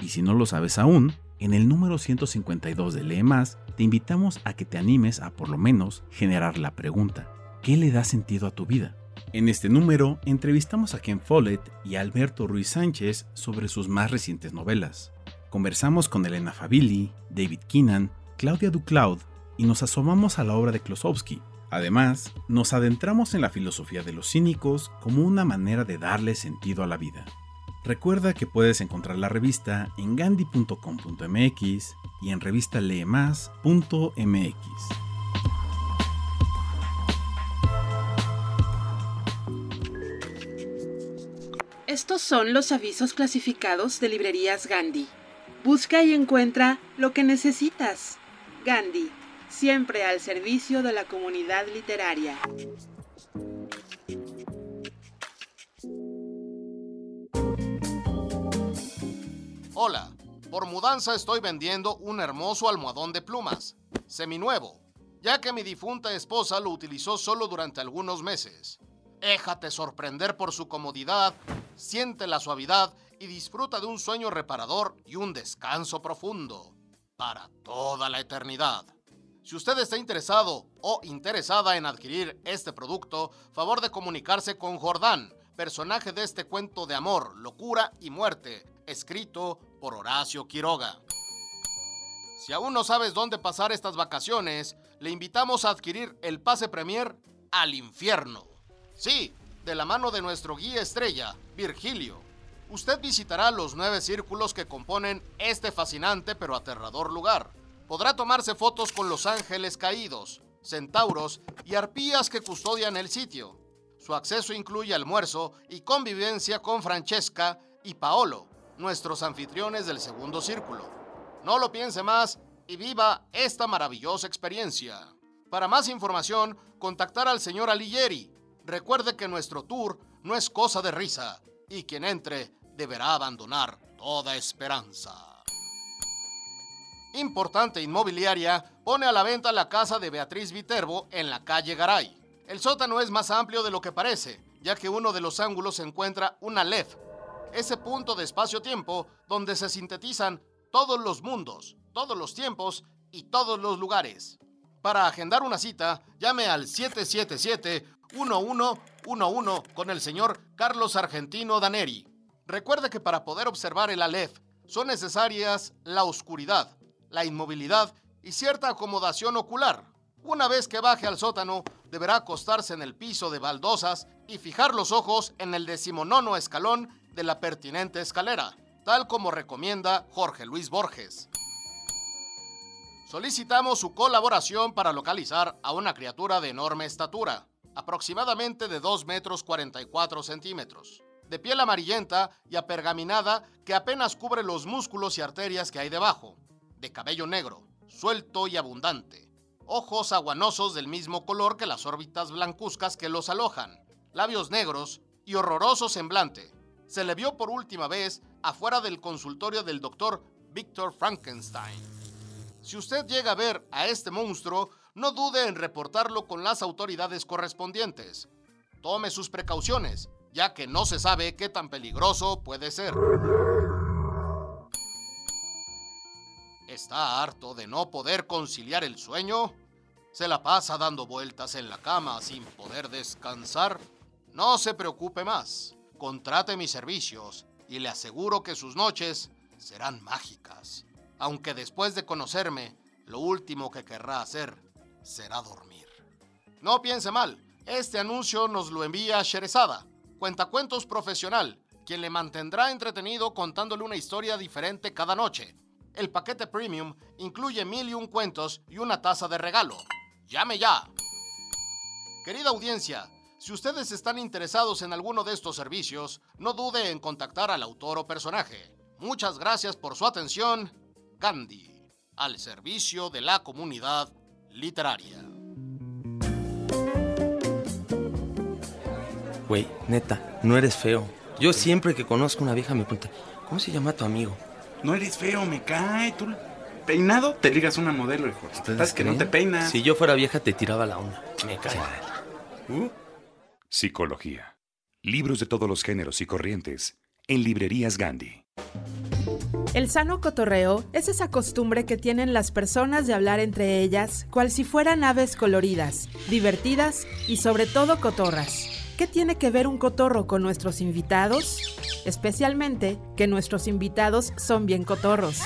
Y si no lo sabes aún, en el número 152 de Lee Más, te invitamos a que te animes a por lo menos generar la pregunta, ¿qué le da sentido a tu vida? En este número entrevistamos a Ken Follett y Alberto Ruiz Sánchez sobre sus más recientes novelas. Conversamos con Elena Favilli, David Keenan, Claudia Ducloud y nos asomamos a la obra de Klosowski. Además, nos adentramos en la filosofía de los cínicos como una manera de darle sentido a la vida. Recuerda que puedes encontrar la revista en gandhi.com.mx y en revistaleemás.mx. Estos son los avisos clasificados de librerías Gandhi. Busca y encuentra lo que necesitas. Gandhi, siempre al servicio de la comunidad literaria. Hola, por mudanza estoy vendiendo un hermoso almohadón de plumas, seminuevo, ya que mi difunta esposa lo utilizó solo durante algunos meses. Déjate sorprender por su comodidad, siente la suavidad y disfruta de un sueño reparador y un descanso profundo para toda la eternidad. Si usted está interesado o interesada en adquirir este producto, favor de comunicarse con Jordán, personaje de este cuento de amor, locura y muerte, escrito por Horacio Quiroga. Si aún no sabes dónde pasar estas vacaciones, le invitamos a adquirir el pase premier al infierno. Sí, de la mano de nuestro guía estrella, Virgilio. Usted visitará los nueve círculos que componen este fascinante pero aterrador lugar. Podrá tomarse fotos con los ángeles caídos, centauros y arpías que custodian el sitio. Su acceso incluye almuerzo y convivencia con Francesca y Paolo, nuestros anfitriones del segundo círculo. No lo piense más y viva esta maravillosa experiencia. Para más información, contactar al señor Alighieri. Recuerde que nuestro tour no es cosa de risa y quien entre deberá abandonar toda esperanza. Importante Inmobiliaria pone a la venta la casa de Beatriz Viterbo en la calle Garay. El sótano es más amplio de lo que parece, ya que uno de los ángulos se encuentra una LED, ese punto de espacio-tiempo donde se sintetizan todos los mundos, todos los tiempos y todos los lugares. Para agendar una cita, llame al 777-1111. uno a uno con el señor Carlos Argentino Daneri. Recuerde que para poder observar el Aleph son necesarias la oscuridad, la inmovilidad y cierta acomodación ocular. Una vez que baje al sótano, deberá acostarse en el piso de baldosas y fijar los ojos en el decimonono escalón de la pertinente escalera, tal como recomienda Jorge Luis Borges. Solicitamos su colaboración para localizar a una criatura de enorme estatura, aproximadamente de 2 metros 44 centímetros, de piel amarillenta y apergaminada que apenas cubre los músculos y arterias que hay debajo, de cabello negro, suelto y abundante, ojos aguanosos del mismo color que las órbitas blancuzcas que los alojan, labios negros y horroroso semblante. Se le vio por última vez afuera del consultorio del doctor Victor Frankenstein. Si usted llega a ver a este monstruo, no dude en reportarlo con las autoridades correspondientes. Tome sus precauciones, ya que no se sabe qué tan peligroso puede ser. ¿Está harto de no poder conciliar el sueño? ¿Se la pasa dando vueltas en la cama sin poder descansar? No se preocupe más. Contrate mis servicios y le aseguro que sus noches serán mágicas. Aunque después de conocerme, lo último que querrá hacer será dormir. No piense mal, este anuncio nos lo envía Sherezada, cuentacuentos profesional, quien le mantendrá entretenido contándole una historia diferente cada noche. El paquete premium incluye mil y un cuentos y una taza de regalo. ¡Llame ya! Querida audiencia, si ustedes están interesados en alguno de estos servicios, no dude en contactar al autor o personaje. Muchas gracias por su atención. Gandhi, al servicio de la comunidad literaria. Güey, neta, no eres feo. Yo siempre que conozco una vieja me pregunta, ¿cómo se llama tu amigo? No eres feo, me cae. Tú peinado te ligas una modelo, hijo. Estás que no te peinas. Si yo fuera vieja te tiraba la onda. Me cae. Uh. Psicología. Libros de todos los géneros y corrientes en librerías Gandhi. El sano cotorreo es esa costumbre que tienen las personas de hablar entre ellas, cual si fueran aves coloridas, divertidas y sobre todo cotorras. ¿Qué tiene que ver un cotorro con nuestros invitados? Especialmente que nuestros invitados son bien cotorros.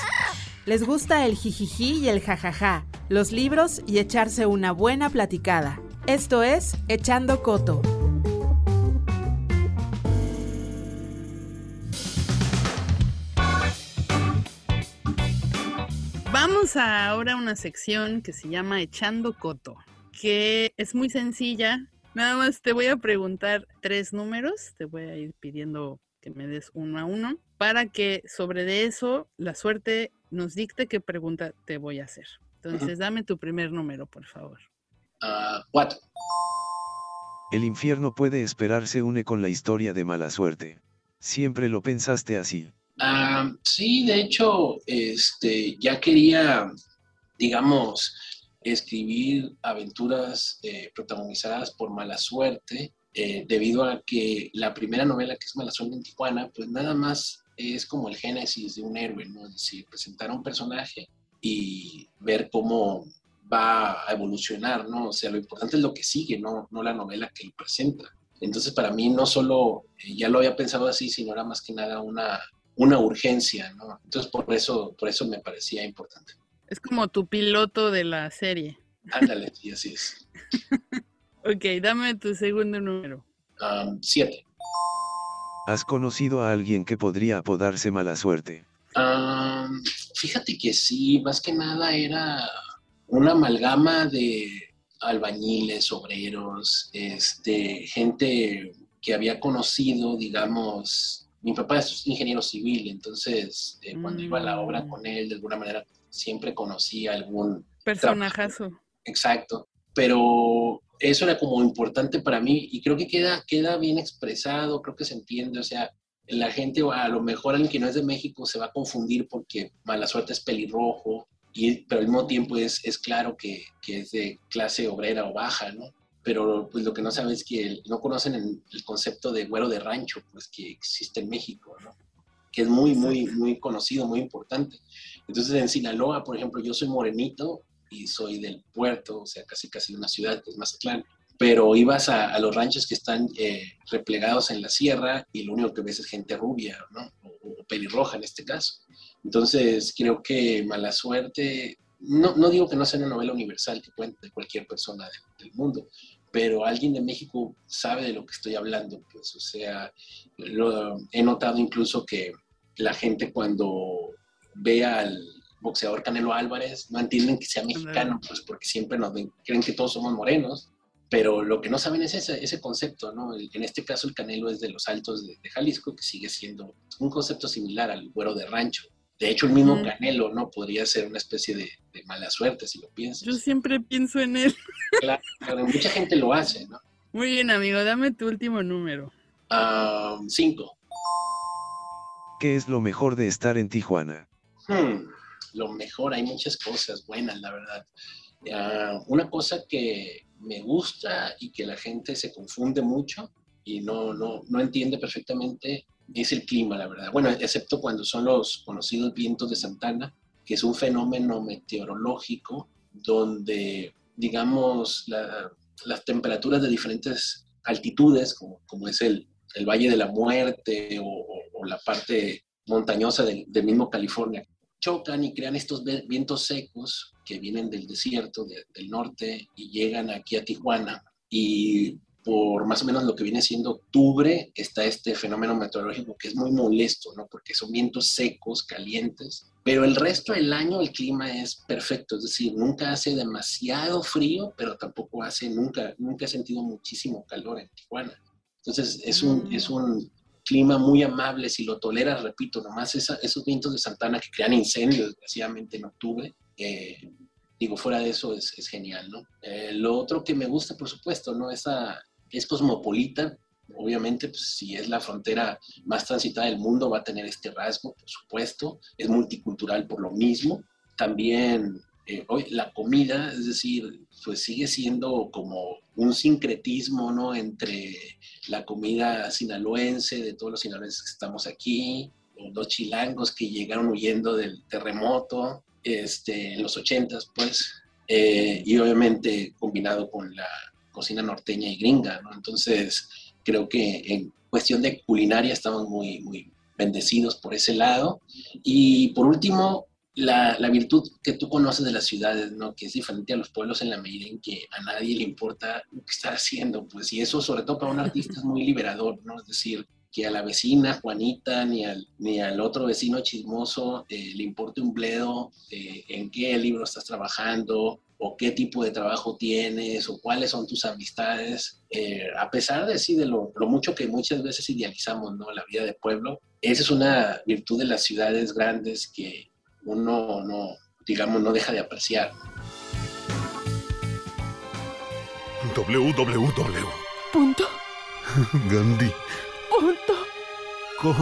Les gusta el jijiji y el jajaja, los libros y echarse una buena platicada. Esto es Echando Coto. Vamos a ahora a una sección que se llama Echando Coto, que es muy sencilla. Nada más te voy a preguntar tres números, te voy a ir pidiendo que me des uno a uno, para que sobre de eso la suerte nos dicte qué pregunta te voy a hacer. Entonces, dame tu primer número, por favor. Ah, cuatro. El infierno puede esperar se une con la historia de mala suerte. Siempre lo pensaste así. Ah, sí, de hecho, este, ya quería, digamos, escribir aventuras eh, protagonizadas por mala suerte, eh, debido a que la primera novela, que es Mala suerte en Tijuana, pues nada más es como el génesis de un héroe, ¿no? Es decir, presentar a un personaje y ver cómo va a evolucionar, ¿no? O sea, lo importante es lo que sigue, no, no la novela que él presenta. Entonces, para mí no solo, eh, ya lo había pensado así, sino era más que nada una, una urgencia, ¿no? Entonces, por eso, por eso me parecía importante. Es como tu piloto de la serie. Ándale, sí, así es. <laughs> Ok, dame tu segundo número. Um, siete. ¿Has conocido a alguien que podría apodarse mala suerte? Um, fíjate que sí, más que nada era una amalgama de albañiles, obreros, este, gente que había conocido, digamos, mi papá es ingeniero civil, entonces eh, cuando iba a la obra con él, de alguna manera siempre conocía algún Personajazo. Exacto, pero eso era como importante para mí y creo que queda, queda bien expresado, creo que se entiende, o sea, la gente, a lo mejor alguien que no es de México se va a confundir porque mala suerte es pelirrojo, y, pero al mismo tiempo es, es claro que, que es de clase obrera o baja, ¿no? Pero pues lo que no saben es que no conocen el, el concepto de güero de rancho, pues que existe en México, ¿no? Que es muy, muy, muy conocido, muy importante. Entonces en Sinaloa, por ejemplo, yo soy morenito y soy del puerto, o sea, casi casi de una ciudad que es Mazatlán, pero ibas a, a los ranchos que están eh, replegados en la sierra y lo único que ves es gente rubia, ¿no? O, o pelirroja en este caso. Entonces, creo que Mala Suerte, no, no digo que no sea una novela universal que cuente de cualquier persona de- del mundo, pero alguien de México sabe de lo que estoy hablando, pues, o sea, lo- he notado incluso que la gente cuando ve al boxeador Canelo Álvarez no entienden que sea mexicano, pues porque siempre nos ven, creen que todos somos morenos, pero lo que no saben es ese, ese concepto, ¿no? El- en este caso el Canelo es de los Altos de, de Jalisco, que sigue siendo un concepto similar al güero de rancho. De hecho, el mismo. Canelo, ¿no? Podría ser una especie de, de mala suerte, si lo piensas. Yo siempre pienso en él. <laughs> Claro, claro, mucha gente lo hace, ¿no? Muy bien, amigo, dame tu último número. Cinco. ¿Qué es lo mejor de estar en Tijuana? Hmm, lo mejor, hay muchas cosas buenas, la verdad. Ah, una cosa que me gusta y que la gente se confunde mucho y no, no, no entiende perfectamente es el clima, la verdad. Bueno, excepto cuando son los conocidos vientos de Santana, que es un fenómeno meteorológico donde, digamos, la- las temperaturas de diferentes altitudes, como, como es el, el Valle de la Muerte o, la parte montañosa del, mismo California, chocan y crean estos vientos secos que vienen del desierto de- del norte y llegan aquí a Tijuana. Y por más o menos lo que viene siendo octubre está este fenómeno meteorológico que es muy molesto, ¿no? Porque son vientos secos, calientes, pero el resto del año el clima es perfecto, es decir, nunca hace demasiado frío, pero tampoco hace, nunca, nunca he sentido muchísimo calor en Tijuana. Entonces es un, es un clima muy amable, si lo toleras, repito, nomás esa- esos vientos de Santana que crean incendios, desgraciadamente en octubre, eh, digo, fuera de eso es, es genial, ¿no? Eh, lo otro que me gusta, por supuesto, ¿no? Esa, es cosmopolita, obviamente, pues, si es la frontera más transitada del mundo, va a tener este rasgo, por supuesto, es multicultural por lo mismo. También eh, hoy la comida, es decir, pues sigue siendo como un sincretismo, ¿no? Entre la comida sinaloense, de todos los sinaloenses que estamos aquí, los chilangos que llegaron huyendo del terremoto este, en los ochentas, pues, eh, y obviamente combinado con la cocina norteña y gringa, ¿no? Entonces, creo que en cuestión de culinaria estamos muy, muy bendecidos por ese lado. Y por último, la, la virtud que tú conoces de las ciudades, ¿no? Que es diferente a los pueblos en la medida en que a nadie le importa lo que está haciendo, pues, y eso sobre todo para un artista es muy liberador, ¿no? Es decir, que a la vecina Juanita ni al, ni al otro vecino chismoso eh, le importe un bledo eh, en qué libro estás trabajando o qué tipo de trabajo tienes o cuáles son tus amistades, eh, a pesar de sí, de lo, lo mucho que muchas veces idealizamos, ¿no? La vida de pueblo, esa es una virtud de las ciudades grandes que uno no, digamos, no deja de apreciar. www. Punto. <laughs> Gandhi. Com.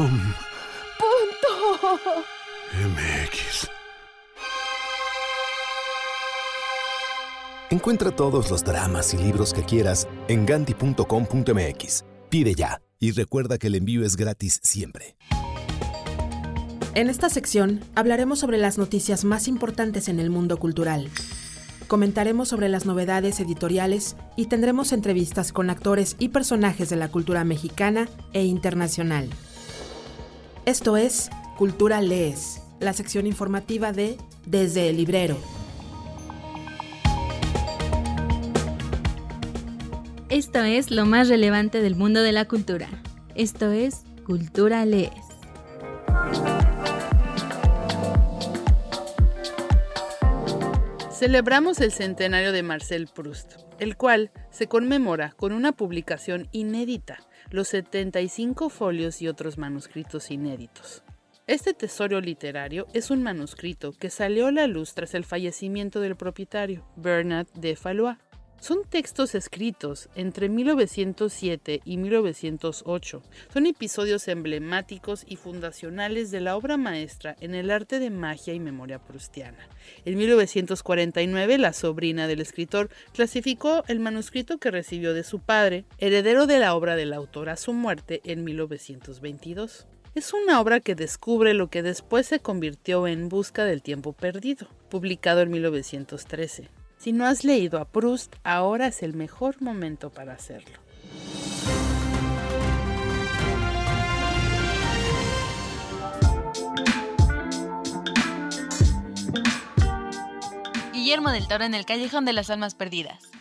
Punto. MX. Encuentra todos los dramas y libros que quieras en ganti.com.mx. Pide ya y recuerda que el envío es gratis siempre. En esta sección hablaremos sobre las noticias más importantes en el mundo cultural. Comentaremos sobre las novedades editoriales y tendremos entrevistas con actores y personajes de la cultura mexicana e internacional. Esto es Cultura Lees, la sección informativa de Desde el Librero. Esto es lo más relevante del mundo de la cultura. Esto es Cultura Lees. Celebramos el centenario de Marcel Proust, el cual se conmemora con una publicación inédita, los 75 folios y otros manuscritos inéditos. Este tesoro literario es un manuscrito que salió a la luz tras el fallecimiento del propietario, Bernard de Fallois. Son textos escritos entre 1907 y 1908. Son episodios emblemáticos y fundacionales de la obra maestra en el arte de magia y memoria prustiana. En 1949, la sobrina del escritor clasificó el manuscrito que recibió de su padre, heredero de la obra del autor a su muerte en 1922. Es una obra que descubre lo que después se convirtió en Busca del tiempo perdido, publicado en 1913. Si no has leído a Proust, ahora es el mejor momento para hacerlo. Guillermo del Toro en el Callejón de las Almas Perdidas.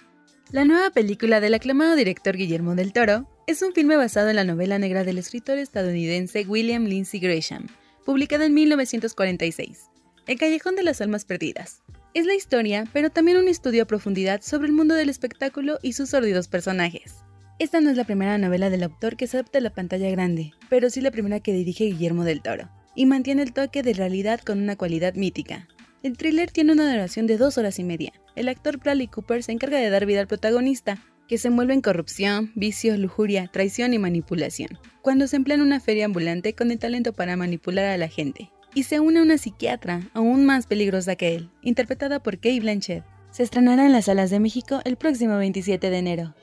La nueva película del aclamado director Guillermo del Toro es un filme basado en la novela negra del escritor estadounidense William Lindsay Gresham, publicada en 1946. El Callejón de las Almas Perdidas. Es la historia, pero también un estudio a profundidad sobre el mundo del espectáculo y sus sórdidos personajes. Esta no es la primera novela del autor que se adapta a la pantalla grande, pero sí la primera que dirige Guillermo del Toro, y mantiene el toque de realidad con una cualidad mítica. El thriller tiene una duración de dos horas y media. El actor Bradley Cooper se encarga de dar vida al protagonista, que se envuelve en corrupción, vicios, lujuria, traición y manipulación, cuando se emplea en una feria ambulante con el talento para manipular a la gente. Y se une a una psiquiatra, aún más peligrosa que él, interpretada por Kay Blanchett. Se estrenará en las salas de México el próximo 27 de enero.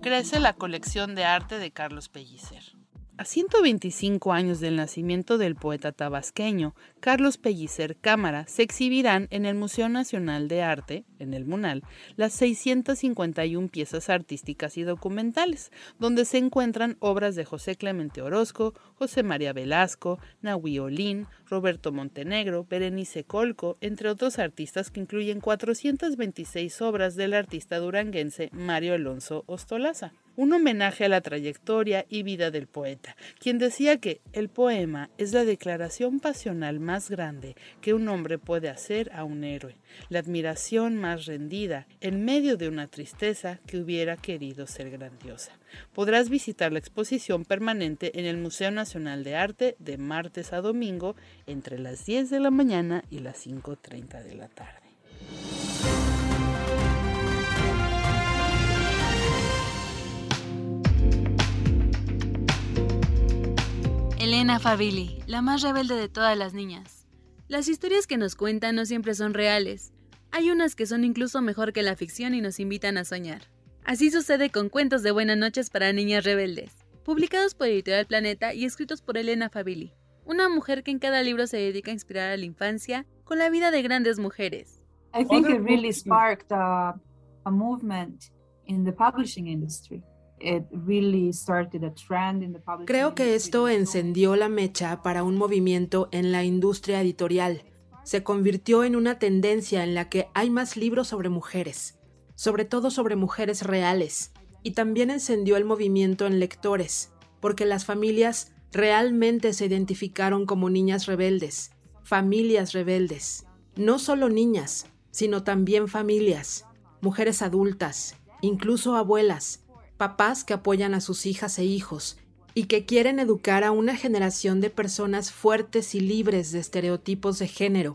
crece la colección de arte de Carlos Pellicer. A 125 años del nacimiento del poeta tabasqueño Carlos Pellicer Cámara, se exhibirán en el Museo Nacional de Arte, en el MUNAL, las 651 piezas artísticas y documentales, donde se encuentran obras de José Clemente Orozco, José María Velasco, Nahui Olín, Roberto Montenegro, Berenice Colco, entre otros artistas que incluyen 426 obras del artista duranguense Mario Alonso Ostolaza un homenaje a la trayectoria y vida del poeta, quien decía que el poema es la declaración pasional más grande que un hombre puede hacer a un héroe, la admiración más rendida en medio de una tristeza que hubiera querido ser grandiosa. Podrás visitar la exposición permanente en el Museo Nacional de Arte de martes a domingo entre las 10 de la mañana y las 5.30 de la tarde. Elena Favilli, la más rebelde de todas las niñas. Las historias que nos cuentan no siempre son reales. Hay unas que son incluso mejor que la ficción y nos invitan a soñar. Así sucede con Cuentos de Buenas noches para Niñas Rebeldes, publicados por Editorial Planeta y escritos por Elena Favilli, una mujer que en cada libro se dedica a inspirar a la infancia con la vida de grandes mujeres. I think it really sparked a, a movement in the publishing industry. Creo que esto encendió la mecha para un movimiento en la industria editorial. Se convirtió en una tendencia en la que hay más libros sobre mujeres, sobre todo sobre mujeres reales, y también encendió el movimiento en lectores, porque las familias realmente se identificaron como niñas rebeldes, familias rebeldes, no solo niñas, sino también familias, mujeres adultas, incluso abuelas, papás que apoyan a sus hijas e hijos y que quieren educar a una generación de personas fuertes y libres de estereotipos de género.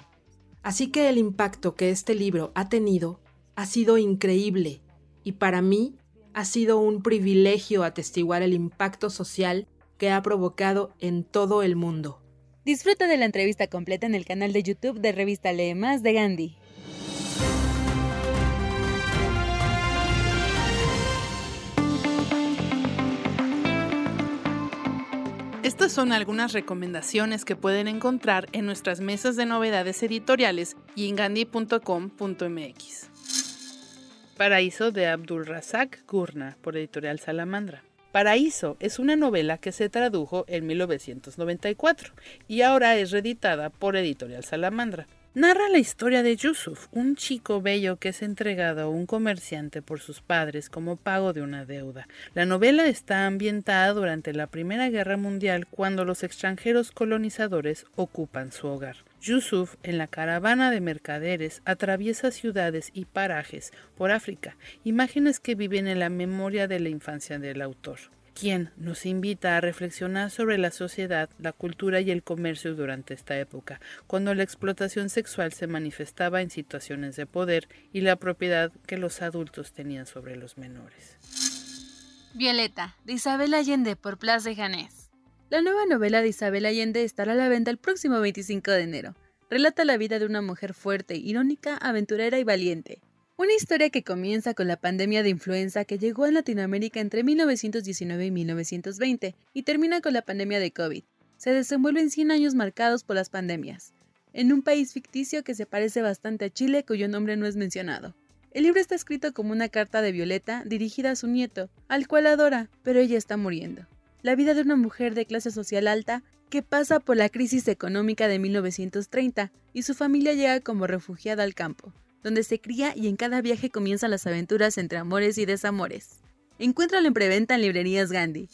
Así que el impacto que este libro ha tenido ha sido increíble y para mí ha sido un privilegio atestiguar el impacto social que ha provocado en todo el mundo. Disfruta de la entrevista completa en el canal de YouTube de Revista Lee Más de Gandhi. Estas son algunas recomendaciones que pueden encontrar en nuestras mesas de novedades editoriales y en gandhi.com.mx. Paraíso de Abdul Razak Gurna por Editorial Salamandra. Paraíso es una novela que se tradujo en 1994 y ahora es reeditada por Editorial Salamandra. Narra la historia de Yusuf, un chico bello que es entregado a un comerciante por sus padres como pago de una deuda. La novela está ambientada durante la Primera Guerra Mundial cuando los extranjeros colonizadores ocupan su hogar. Yusuf, en la caravana de mercaderes, atraviesa ciudades y parajes por África, imágenes que viven en la memoria de la infancia del autor quien nos invita a reflexionar sobre la sociedad, la cultura y el comercio durante esta época, cuando la explotación sexual se manifestaba en situaciones de poder y la propiedad que los adultos tenían sobre los menores. Violeta, de Isabel Allende por Place de Janés. La nueva novela de Isabel Allende estará a la venta el próximo 25 de enero. Relata la vida de una mujer fuerte, irónica, aventurera y valiente. Una historia que comienza con la pandemia de influenza que llegó a Latinoamérica entre 1919 y 1920 y termina con la pandemia de COVID. Se desenvuelve en 100 años marcados por las pandemias, en un país ficticio que se parece bastante a Chile cuyo nombre no es mencionado. El libro está escrito como una carta de Violeta dirigida a su nieto, al cual adora, pero ella está muriendo. La vida de una mujer de clase social alta que pasa por la crisis económica de 1930 y su familia llega como refugiada al campo, donde se cría y en cada viaje comienzan las aventuras entre amores y desamores. Encuéntralo en preventa en librerías Gandhi.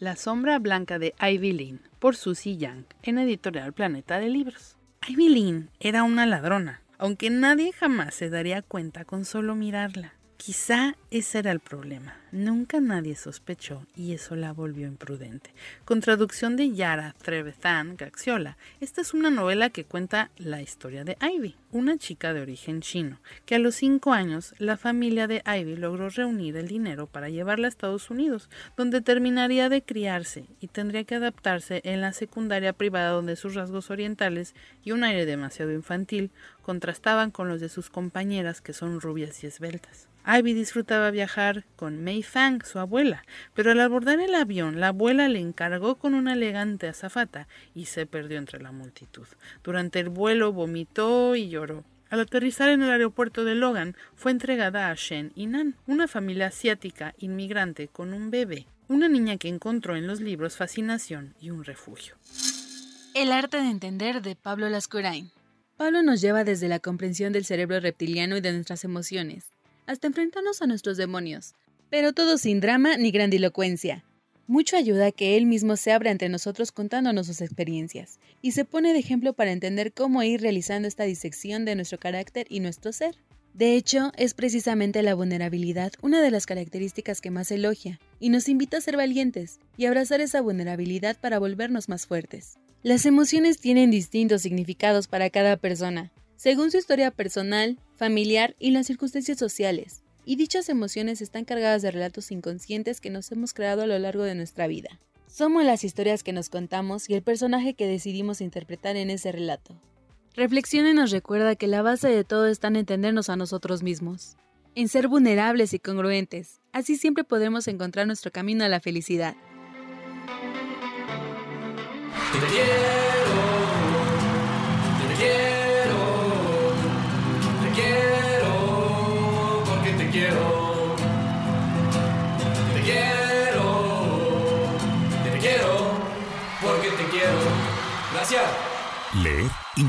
La sombra blanca de Ivy Lynn, por Susie Young, en Editorial Planeta de Libros. Ivy Lynn era una ladrona, aunque nadie jamás se daría cuenta con solo mirarla. Quizá ese era el problema. Nunca nadie sospechó y eso la volvió imprudente. Con traducción de Yara Trevethan Gaxiola, esta es una novela que cuenta la historia de Ivy, una chica de origen chino, que a los cinco años la familia de Ivy logró reunir el dinero para llevarla a Estados Unidos, donde terminaría de criarse y tendría que adaptarse en la secundaria privada donde sus rasgos orientales y un aire demasiado infantil contrastaban con los de sus compañeras que son rubias y esbeltas. Ivy disfrutaba viajar con Mei Fang, su abuela, pero al abordar el avión, la abuela le encargó con una elegante azafata y se perdió entre la multitud. Durante el vuelo vomitó y lloró. Al aterrizar en el aeropuerto de Logan, fue entregada a Shen y Nan, una familia asiática inmigrante con un bebé, una niña que encontró en los libros fascinación y un refugio. El arte de entender de Pablo Lascurain. Pablo nos lleva desde la comprensión del cerebro reptiliano y de nuestras emociones, hasta enfrentarnos a nuestros demonios, pero todo sin drama ni grandilocuencia. Mucho ayuda que él mismo se abra ante nosotros contándonos sus experiencias, y se pone de ejemplo para entender cómo ir realizando esta disección de nuestro carácter y nuestro ser. De hecho, es precisamente la vulnerabilidad una de las características que más elogia, y nos invita a ser valientes y abrazar esa vulnerabilidad para volvernos más fuertes. Las emociones tienen distintos significados para cada persona, según su historia personal, familiar y las circunstancias sociales, y dichas emociones están cargadas de relatos inconscientes que nos hemos creado a lo largo de nuestra vida. Somos las historias que nos contamos y el personaje que decidimos interpretar en ese relato. Reflexión nos recuerda que la base de todo está en entendernos a nosotros mismos, en ser vulnerables y congruentes, así siempre podremos encontrar nuestro camino a la felicidad.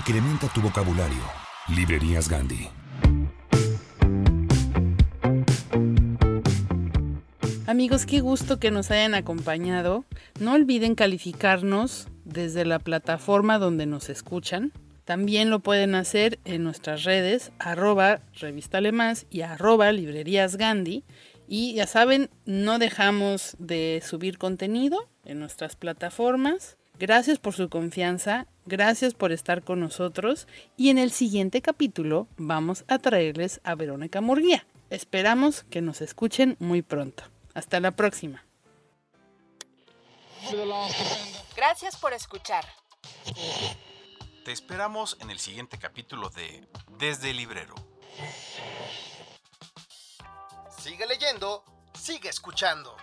Incrementa tu vocabulario. Librerías Gandhi. Amigos, qué gusto que nos hayan acompañado. No olviden calificarnos desde la plataforma donde nos escuchan. También lo pueden hacer en nuestras redes, arroba revista Más y arroba librerías Gandhi. Y ya saben, no dejamos de subir contenido en nuestras plataformas. Gracias por su confianza, gracias por estar con nosotros y en el siguiente capítulo vamos a traerles a Verónica Murguía. Esperamos que nos escuchen muy pronto. Hasta la próxima. Gracias por escuchar. Te esperamos en el siguiente capítulo de Desde el Librero. Sigue leyendo, sigue escuchando.